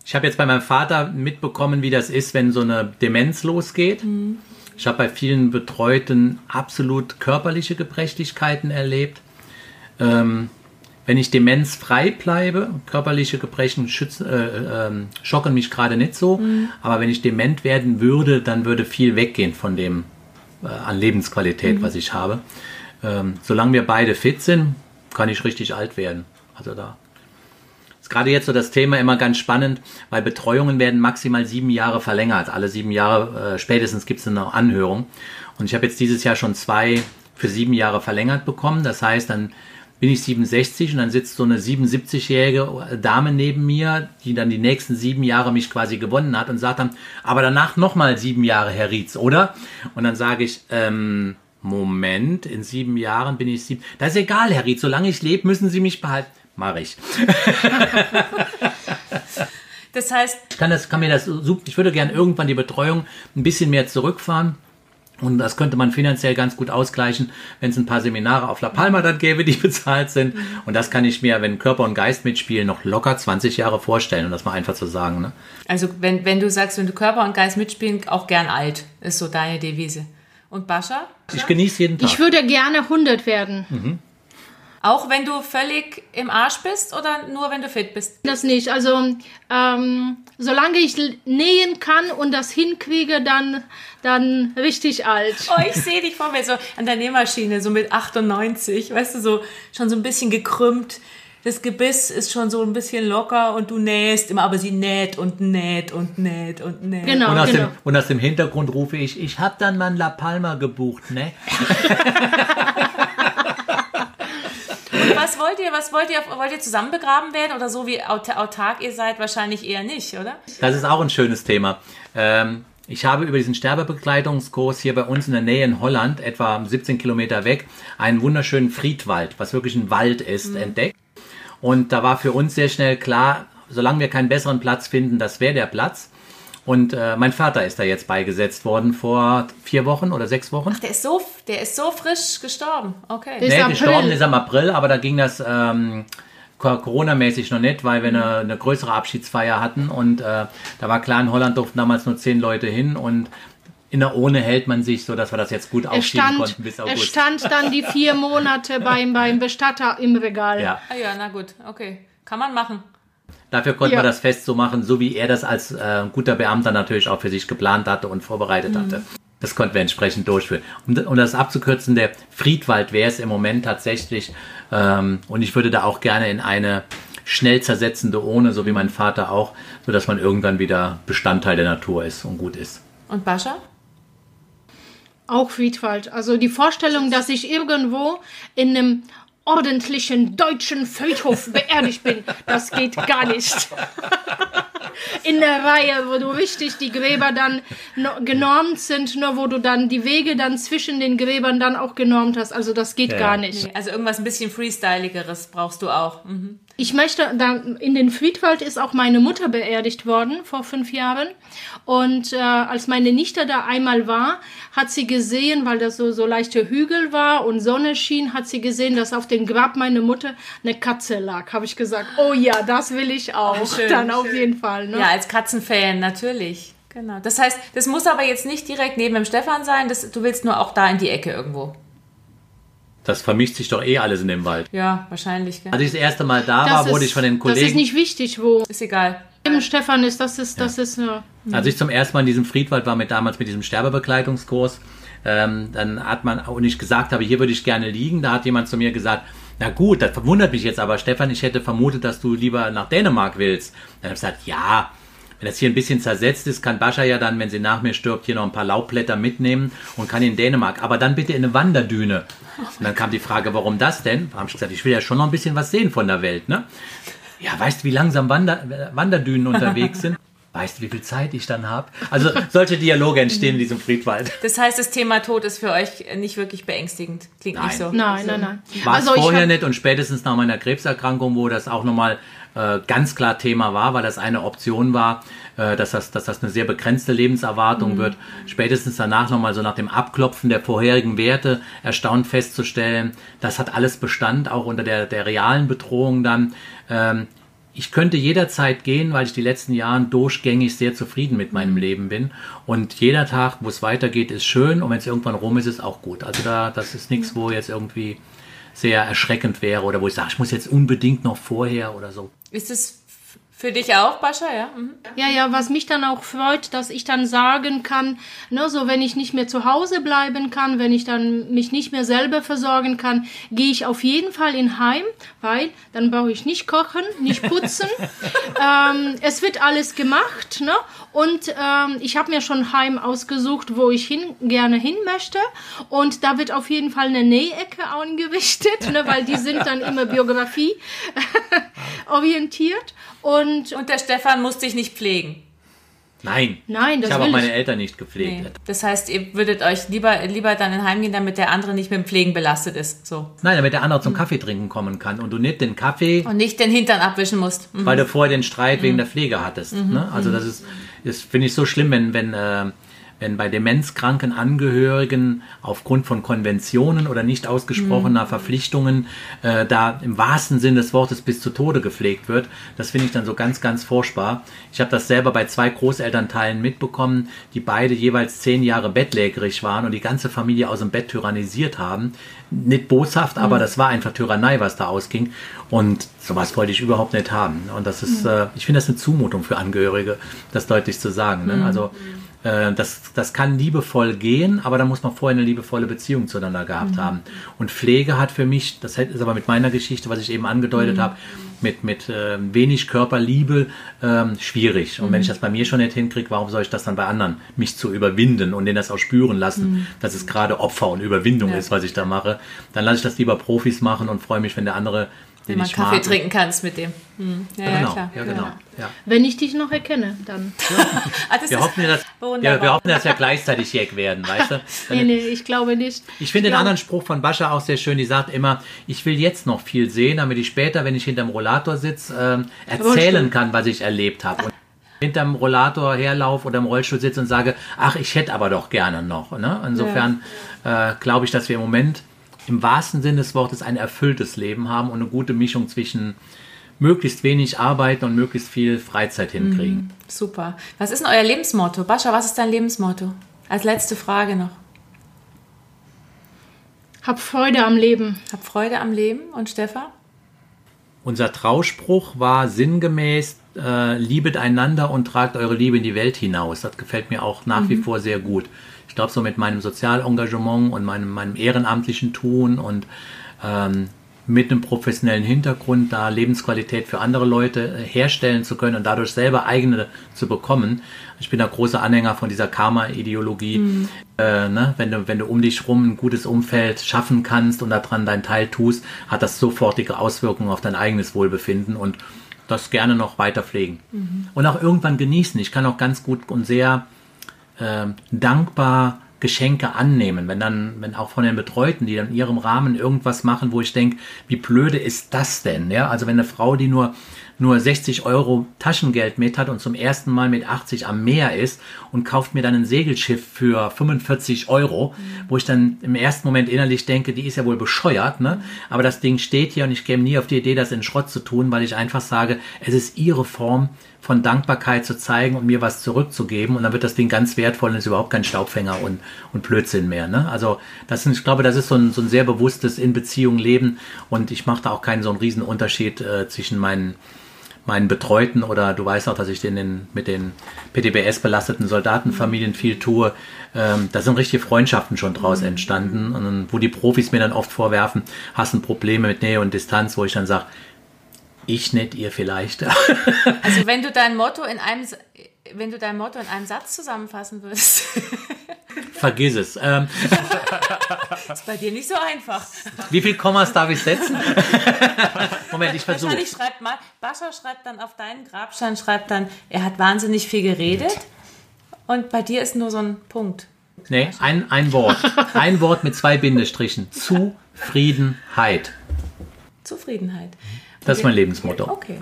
Ich habe jetzt bei meinem Vater mitbekommen, wie das ist, wenn so eine Demenz losgeht. Mhm. Ich habe bei vielen Betreuten absolut körperliche Gebrechlichkeiten erlebt. Ähm, wenn ich demenzfrei bleibe, körperliche Gebrechen schützen, äh, äh, schocken mich gerade nicht so, mhm. aber wenn ich dement werden würde, dann würde viel weggehen von dem äh, an Lebensqualität, mhm. was ich habe. Ähm, solange wir beide fit sind, kann ich richtig alt werden. Also da ist gerade jetzt so das Thema immer ganz spannend, weil Betreuungen werden maximal sieben Jahre verlängert. Alle sieben Jahre äh, spätestens gibt es eine Anhörung. Und ich habe jetzt dieses Jahr schon zwei für sieben Jahre verlängert bekommen. Das heißt, dann bin ich 67 und dann sitzt so eine 77-jährige Dame neben mir, die dann die nächsten sieben Jahre mich quasi gewonnen hat und sagt dann, aber danach nochmal sieben Jahre, Herr Rietz, oder? Und dann sage ich, ähm, Moment, in sieben Jahren bin ich sieben. Das ist egal, Herr Rietz, solange ich lebe, müssen Sie mich behalten. Mach ich. das heißt. Ich kann, das, kann mir das ich würde gerne irgendwann die Betreuung ein bisschen mehr zurückfahren und das könnte man finanziell ganz gut ausgleichen, wenn es ein paar Seminare auf La Palma dann gäbe, die bezahlt sind. Mhm. Und das kann ich mir, wenn Körper und Geist mitspielen, noch locker 20 Jahre vorstellen, um das mal einfach zu sagen. Ne? Also wenn, wenn du sagst, wenn du Körper und Geist mitspielen, auch gern alt, ist so deine Devise. Und Bascha? Ich genieße jeden Tag. Ich würde gerne 100 werden. Mhm. Auch wenn du völlig im Arsch bist oder nur wenn du fit bist? Das nicht. Also ähm, solange ich nähen kann und das hinkriege, dann, dann richtig alt. Oh, ich sehe dich vor mir so an der Nähmaschine, so mit 98, weißt du, so schon so ein bisschen gekrümmt. Das Gebiss ist schon so ein bisschen locker und du nähst immer, aber sie näht und näht und näht und näht. Genau, und aus, genau. Dem, und aus dem Hintergrund rufe ich, ich habe dann mal La Palma gebucht, ne? was wollt ihr? Was wollt ihr? Wollt ihr zusammen begraben werden oder so wie autark ihr seid? Wahrscheinlich eher nicht, oder? Das ist auch ein schönes Thema. Ähm, ich habe über diesen Sterbebegleitungskurs hier bei uns in der Nähe in Holland, etwa 17 Kilometer weg, einen wunderschönen Friedwald, was wirklich ein Wald ist, mhm. entdeckt. Und da war für uns sehr schnell klar, solange wir keinen besseren Platz finden, das wäre der Platz. Und äh, mein Vater ist da jetzt beigesetzt worden vor vier Wochen oder sechs Wochen. Ach, der ist so, der ist so frisch gestorben. Okay. Der nee, gestorben ist am April, aber da ging das ähm, Corona-mäßig noch nicht, weil wir eine, eine größere Abschiedsfeier hatten und äh, da war klar, in Holland durften damals nur zehn Leute hin und in der Ohne hält man sich, so dass wir das jetzt gut aufschieben stand, konnten bis August. Es stand dann die vier Monate beim, beim Bestatter im Regal. Ja. Ah ja, na gut, okay. Kann man machen. Dafür konnten ja. wir das Fest so machen, so wie er das als äh, guter Beamter natürlich auch für sich geplant hatte und vorbereitet mhm. hatte. Das konnten wir entsprechend durchführen. Um, um das abzukürzen, der Friedwald wäre es im Moment tatsächlich. Ähm, und ich würde da auch gerne in eine schnell zersetzende Urne, so wie mein Vater auch, so dass man irgendwann wieder Bestandteil der Natur ist und gut ist. Und Bascha? Auch Friedwald. Also die Vorstellung, dass ich irgendwo in einem ordentlichen deutschen Friedhof beerdigt bin. Das geht gar nicht. In der Reihe, wo du richtig die Gräber dann genormt sind, nur wo du dann die Wege dann zwischen den Gräbern dann auch genormt hast. Also das geht ja. gar nicht. Also irgendwas ein bisschen freestyligeres brauchst du auch. Mhm. Ich möchte, da in den Friedwald ist auch meine Mutter beerdigt worden vor fünf Jahren. Und äh, als meine Nichte da einmal war, hat sie gesehen, weil das so, so leichte Hügel war und Sonne schien, hat sie gesehen, dass auf dem Grab meiner Mutter eine Katze lag. Habe ich gesagt, oh ja, das will ich auch. Oh, schön, Dann schön. auf jeden Fall. Ne? Ja, als Katzenfan natürlich. Genau. Das heißt, das muss aber jetzt nicht direkt neben dem Stefan sein. Das, du willst nur auch da in die Ecke irgendwo. Das vermischt sich doch eh alles in dem Wald. Ja, wahrscheinlich. Gell? Als ich das erste Mal da das war, ist, wurde ich von den Kollegen. Das ist nicht wichtig, wo. Ist egal. Eben Stefan ist, das ist, das ja. ist. Ja. Als ich zum ersten Mal in diesem Friedwald war, mit damals mit diesem Sterbebegleitungskurs, ähm, dann hat man, und ich gesagt habe, hier würde ich gerne liegen, da hat jemand zu mir gesagt, na gut, das verwundert mich jetzt aber, Stefan, ich hätte vermutet, dass du lieber nach Dänemark willst. Dann habe ich gesagt, ja, wenn das hier ein bisschen zersetzt ist, kann Bascha ja dann, wenn sie nach mir stirbt, hier noch ein paar Laubblätter mitnehmen und kann in Dänemark. Aber dann bitte in eine Wanderdüne. Und dann kam die Frage, warum das denn? Da habe ich gesagt, ich will ja schon noch ein bisschen was sehen von der Welt, ne? Ja, weißt du, wie langsam Wander Wanderdünen unterwegs sind? weißt du, wie viel Zeit ich dann habe? Also solche Dialoge entstehen in diesem Friedwald. Das heißt, das Thema Tod ist für euch nicht wirklich beängstigend. Klingt Nein. nicht so. Nein, nein, nein. War es Also ich vorher hab- nicht und spätestens nach meiner Krebserkrankung, wo das auch nochmal äh, ganz klar Thema war, weil das eine Option war, äh, dass, das, dass das eine sehr begrenzte Lebenserwartung wird. Spätestens danach nochmal so nach dem Abklopfen der vorherigen Werte erstaunt festzustellen, das hat alles Bestand, auch unter der, der realen Bedrohung dann. Ähm, ich könnte jederzeit gehen, weil ich die letzten Jahre durchgängig sehr zufrieden mit meinem Leben bin. Und jeder Tag, wo es weitergeht, ist schön. Und wenn es irgendwann rum ist, ist auch gut. Also da, das ist nichts, wo jetzt irgendwie sehr erschreckend wäre oder wo ich sage, ich muss jetzt unbedingt noch vorher oder so. Ist es für dich auch, Bascha? Ja. Mhm. Ja, ja, was mich dann auch freut, dass ich dann sagen kann, ne, so wenn ich nicht mehr zu Hause bleiben kann, wenn ich dann mich nicht mehr selber versorgen kann, gehe ich auf jeden Fall in Heim, weil dann brauche ich nicht kochen, nicht putzen. ähm, es wird alles gemacht, ne? Und ähm, ich habe mir schon Heim ausgesucht, wo ich hin, gerne hin möchte. Und da wird auf jeden Fall eine Nähecke eingerichtet, ne, weil die sind dann immer Biografie orientiert. Und Und der Stefan muss dich nicht pflegen. Nein. Nein, das ich habe auch meine ich. Eltern nicht gepflegt. Nee. Das heißt, ihr würdet euch lieber, lieber dann in Heim gehen, damit der andere nicht mit dem Pflegen belastet ist. So. Nein, damit der andere zum Kaffee trinken kommen kann und du nicht den Kaffee Und nicht den Hintern abwischen musst. Mhm. weil du vorher den Streit wegen der Pflege hattest. Ne? Also das ist, das finde ich so schlimm, wenn, wenn, äh, wenn bei demenzkranken Angehörigen aufgrund von Konventionen oder nicht ausgesprochener Verpflichtungen äh, da im wahrsten Sinn des Wortes bis zu Tode gepflegt wird. Das finde ich dann so ganz, ganz furchtbar. Ich habe das selber bei zwei Großelternteilen mitbekommen, die beide jeweils zehn Jahre bettlägerig waren und die ganze Familie aus dem Bett tyrannisiert haben. Nicht boshaft, aber das war einfach Tyrannei, was da ausging. Und sowas wollte ich überhaupt nicht haben. Und das ist, äh, ich finde das eine Zumutung für Angehörige, das deutlich zu sagen. Ne? Also äh, das, das kann liebevoll gehen, aber da muss man vorher eine liebevolle Beziehung zueinander gehabt haben. Und Pflege hat für mich, das ist aber mit meiner Geschichte, was ich eben angedeutet habe, mit, mit äh, wenig Körperliebe ähm, schwierig. Und wenn ich das bei mir schon nicht hinkriege, warum soll ich das dann bei anderen, mich zu überwinden und denen das auch spüren lassen, dass es gerade Opfer und Überwindung ist, was ich da mache. Dann lasse ich das lieber Profis machen und freue mich, wenn der andere, den man Kaffee mag, trinken kannst mit dem. Hm. Ja, Ja, ja, genau, klar. ja, genau. Ja. Wenn ich dich noch erkenne, dann. Ah, Wir hoffen, ja, dass, ja, wir hoffen, dass wir gleichzeitig Jack werden, weißt du? Nee, nee, ich glaube nicht. Ich finde den anderen Spruch von Bascha auch sehr schön. Die sagt immer, ich will jetzt noch viel sehen, damit ich später, wenn ich hinterm Rollator sitze, ähm, erzählen kann, was ich erlebt habe. Und hinterm Rollator herlaufe oder im Rollstuhl sitze und sage, ach, ich hätte aber doch gerne noch. Ne? Insofern äh, glaube ich, dass wir im Moment im wahrsten Sinne des Wortes ein erfülltes Leben haben und eine gute Mischung zwischen möglichst wenig arbeiten und möglichst viel Freizeit hinkriegen. Super. Was ist denn euer Lebensmotto? Bascha, was ist dein Lebensmotto? Als letzte Frage noch. Hab Freude am Leben. Hab Freude am Leben. Und Stefan? Unser Trauspruch war sinngemäß, äh, liebet einander und tragt eure Liebe in die Welt hinaus. Das gefällt mir auch nach wie vor sehr gut. Ich glaube, so mit meinem Sozialengagement und meinem, meinem ehrenamtlichen Tun und ähm, mit einem professionellen Hintergrund da Lebensqualität für andere Leute äh, herstellen zu können und dadurch selber eigene zu bekommen. Ich bin ein großer Anhänger von dieser Karma-Ideologie. Äh, ne? wenn, du, wenn du um dich rum ein gutes Umfeld schaffen kannst und daran deinen Teil tust, hat das sofortige Auswirkungen auf dein eigenes Wohlbefinden und das gerne noch weiter pflegen. Und auch irgendwann genießen. Ich kann auch ganz gut und sehr äh, dankbar Geschenke annehmen, wenn dann, wenn auch von den Betreuten, die dann in ihrem Rahmen irgendwas machen, wo ich denke, wie blöde ist das denn? Ja, also wenn eine Frau, die nur nur 60 Euro Taschengeld mit hat und zum ersten Mal mit 80 am Meer ist und kauft mir dann ein Segelschiff für 45 Euro, wo ich dann im ersten Moment innerlich denke, die ist ja wohl bescheuert, ne? Aber das Ding steht hier und ich käme nie auf die Idee, das in Schrott zu tun, weil ich einfach sage, es ist ihre Form von Dankbarkeit zu zeigen und mir was zurückzugeben und dann wird das Ding ganz wertvoll und ist überhaupt kein Staubfänger und, und Blödsinn mehr. Ne? Also das sind, ich glaube, das ist so ein, so ein sehr bewusstes in Beziehung leben und ich mache da auch keinen so einen riesen Unterschied äh, zwischen meinen meinen Betreuten oder du weißt auch, dass ich den, mit den PTBS belasteten Soldatenfamilien viel tue. Ähm, da sind richtige Freundschaften schon draus entstanden und wo die Profis mir dann oft vorwerfen, hast ein Probleme mit Nähe und Distanz, wo ich dann sage, ich nicht, ihr vielleicht. Also wenn du dein Motto in einem, wenn du dein Motto in einem Satz zusammenfassen würdest. Vergiss es. Ähm, Ist bei dir nicht so einfach. wie viel Kommas darf ich setzen? Moment, ich versuche. Wahrscheinlich schreibt mal, Bascha schreibt dann auf deinen Grabstein, schreibt dann, er hat wahnsinnig viel geredet. Und bei dir ist nur so ein Punkt. Nee, ein, ein Wort. Ein Wort mit zwei Bindestrichen. Zufriedenheit. Zufriedenheit. Das ist mein Lebensmotto. Okay.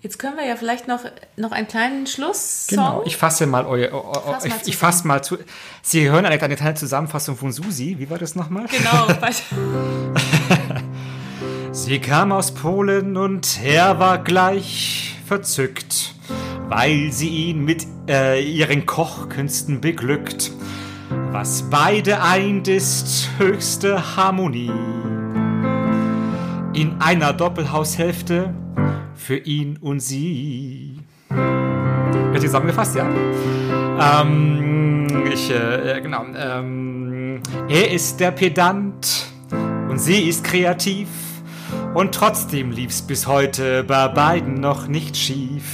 Jetzt können wir ja vielleicht noch, noch einen kleinen Schlusssong. Genau, ich fasse mal euer, eu, eu, Fass ich, ich fasse mal zu. Sie hören eine, eine kleine Zusammenfassung von Susi. Wie war das nochmal? Genau. Sie kam aus Polen und er war gleich verzückt, weil sie ihn mit äh, ihren Kochkünsten beglückt. Was beide eint, ist höchste Harmonie. In einer Doppelhaushälfte für ihn und sie. Wird zusammengefasst, ja? Ähm, ich, äh, genau. Ähm, er ist der Pedant und sie ist kreativ. Und trotzdem lief's bis heute bei beiden noch nicht schief.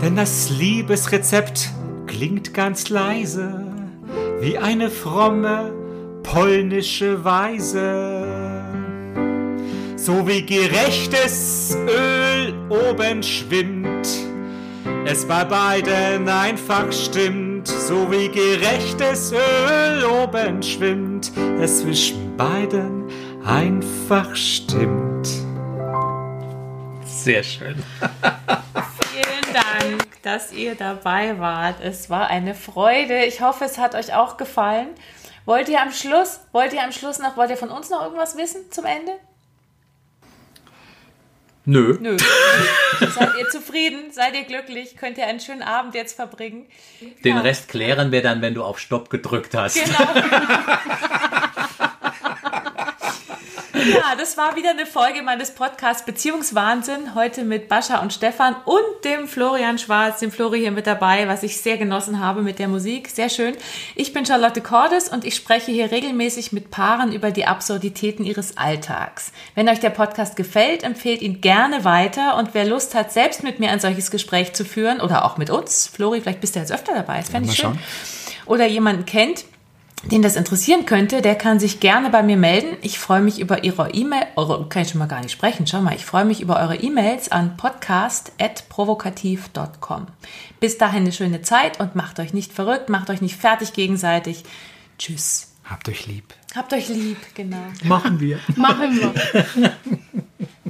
Denn das Liebesrezept klingt ganz leise, wie eine fromme polnische Weise. So wie gerechtes Öl oben schwimmt, es bei beiden einfach stimmt. So wie gerechtes Öl oben schwimmt, es zwischen beiden einfach stimmt. Sehr schön. Vielen Dank, dass ihr dabei wart. Es war eine Freude. Ich hoffe, es hat euch auch gefallen. Wollt ihr am Schluss, wollt ihr am Schluss noch, wollt ihr von uns noch irgendwas wissen zum Ende? Nö. Nö. Seid ihr zufrieden? Seid ihr glücklich? Könnt ihr einen schönen Abend jetzt verbringen? Den Rest klären wir dann, wenn du auf Stopp gedrückt hast. Genau. Ja, das war wieder eine Folge meines Podcasts Beziehungswahnsinn. Heute mit Bascha und Stefan und dem Florian Schwarz, dem Flori hier mit dabei, was ich sehr genossen habe mit der Musik. Sehr schön. Ich bin Charlotte Cordes und ich spreche hier regelmäßig mit Paaren über die Absurditäten ihres Alltags. Wenn euch der Podcast gefällt, empfehlt ihn gerne weiter und wer Lust hat, selbst mit mir ein solches Gespräch zu führen oder auch mit uns, Flori, vielleicht bist du jetzt öfter dabei, das fände ich mal schön. Oder jemanden kennt, den das interessieren könnte, der kann sich gerne bei mir melden. Ich freue mich über Ihre E-Mail, eure, kann ich schon mal gar nicht sprechen, schau mal, ich freue mich über eure E-Mails an podcast.provokativ.com. Bis dahin eine schöne Zeit und macht euch nicht verrückt, macht euch nicht fertig gegenseitig. Tschüss. Habt euch lieb. Habt euch lieb, genau. Machen wir. Machen wir.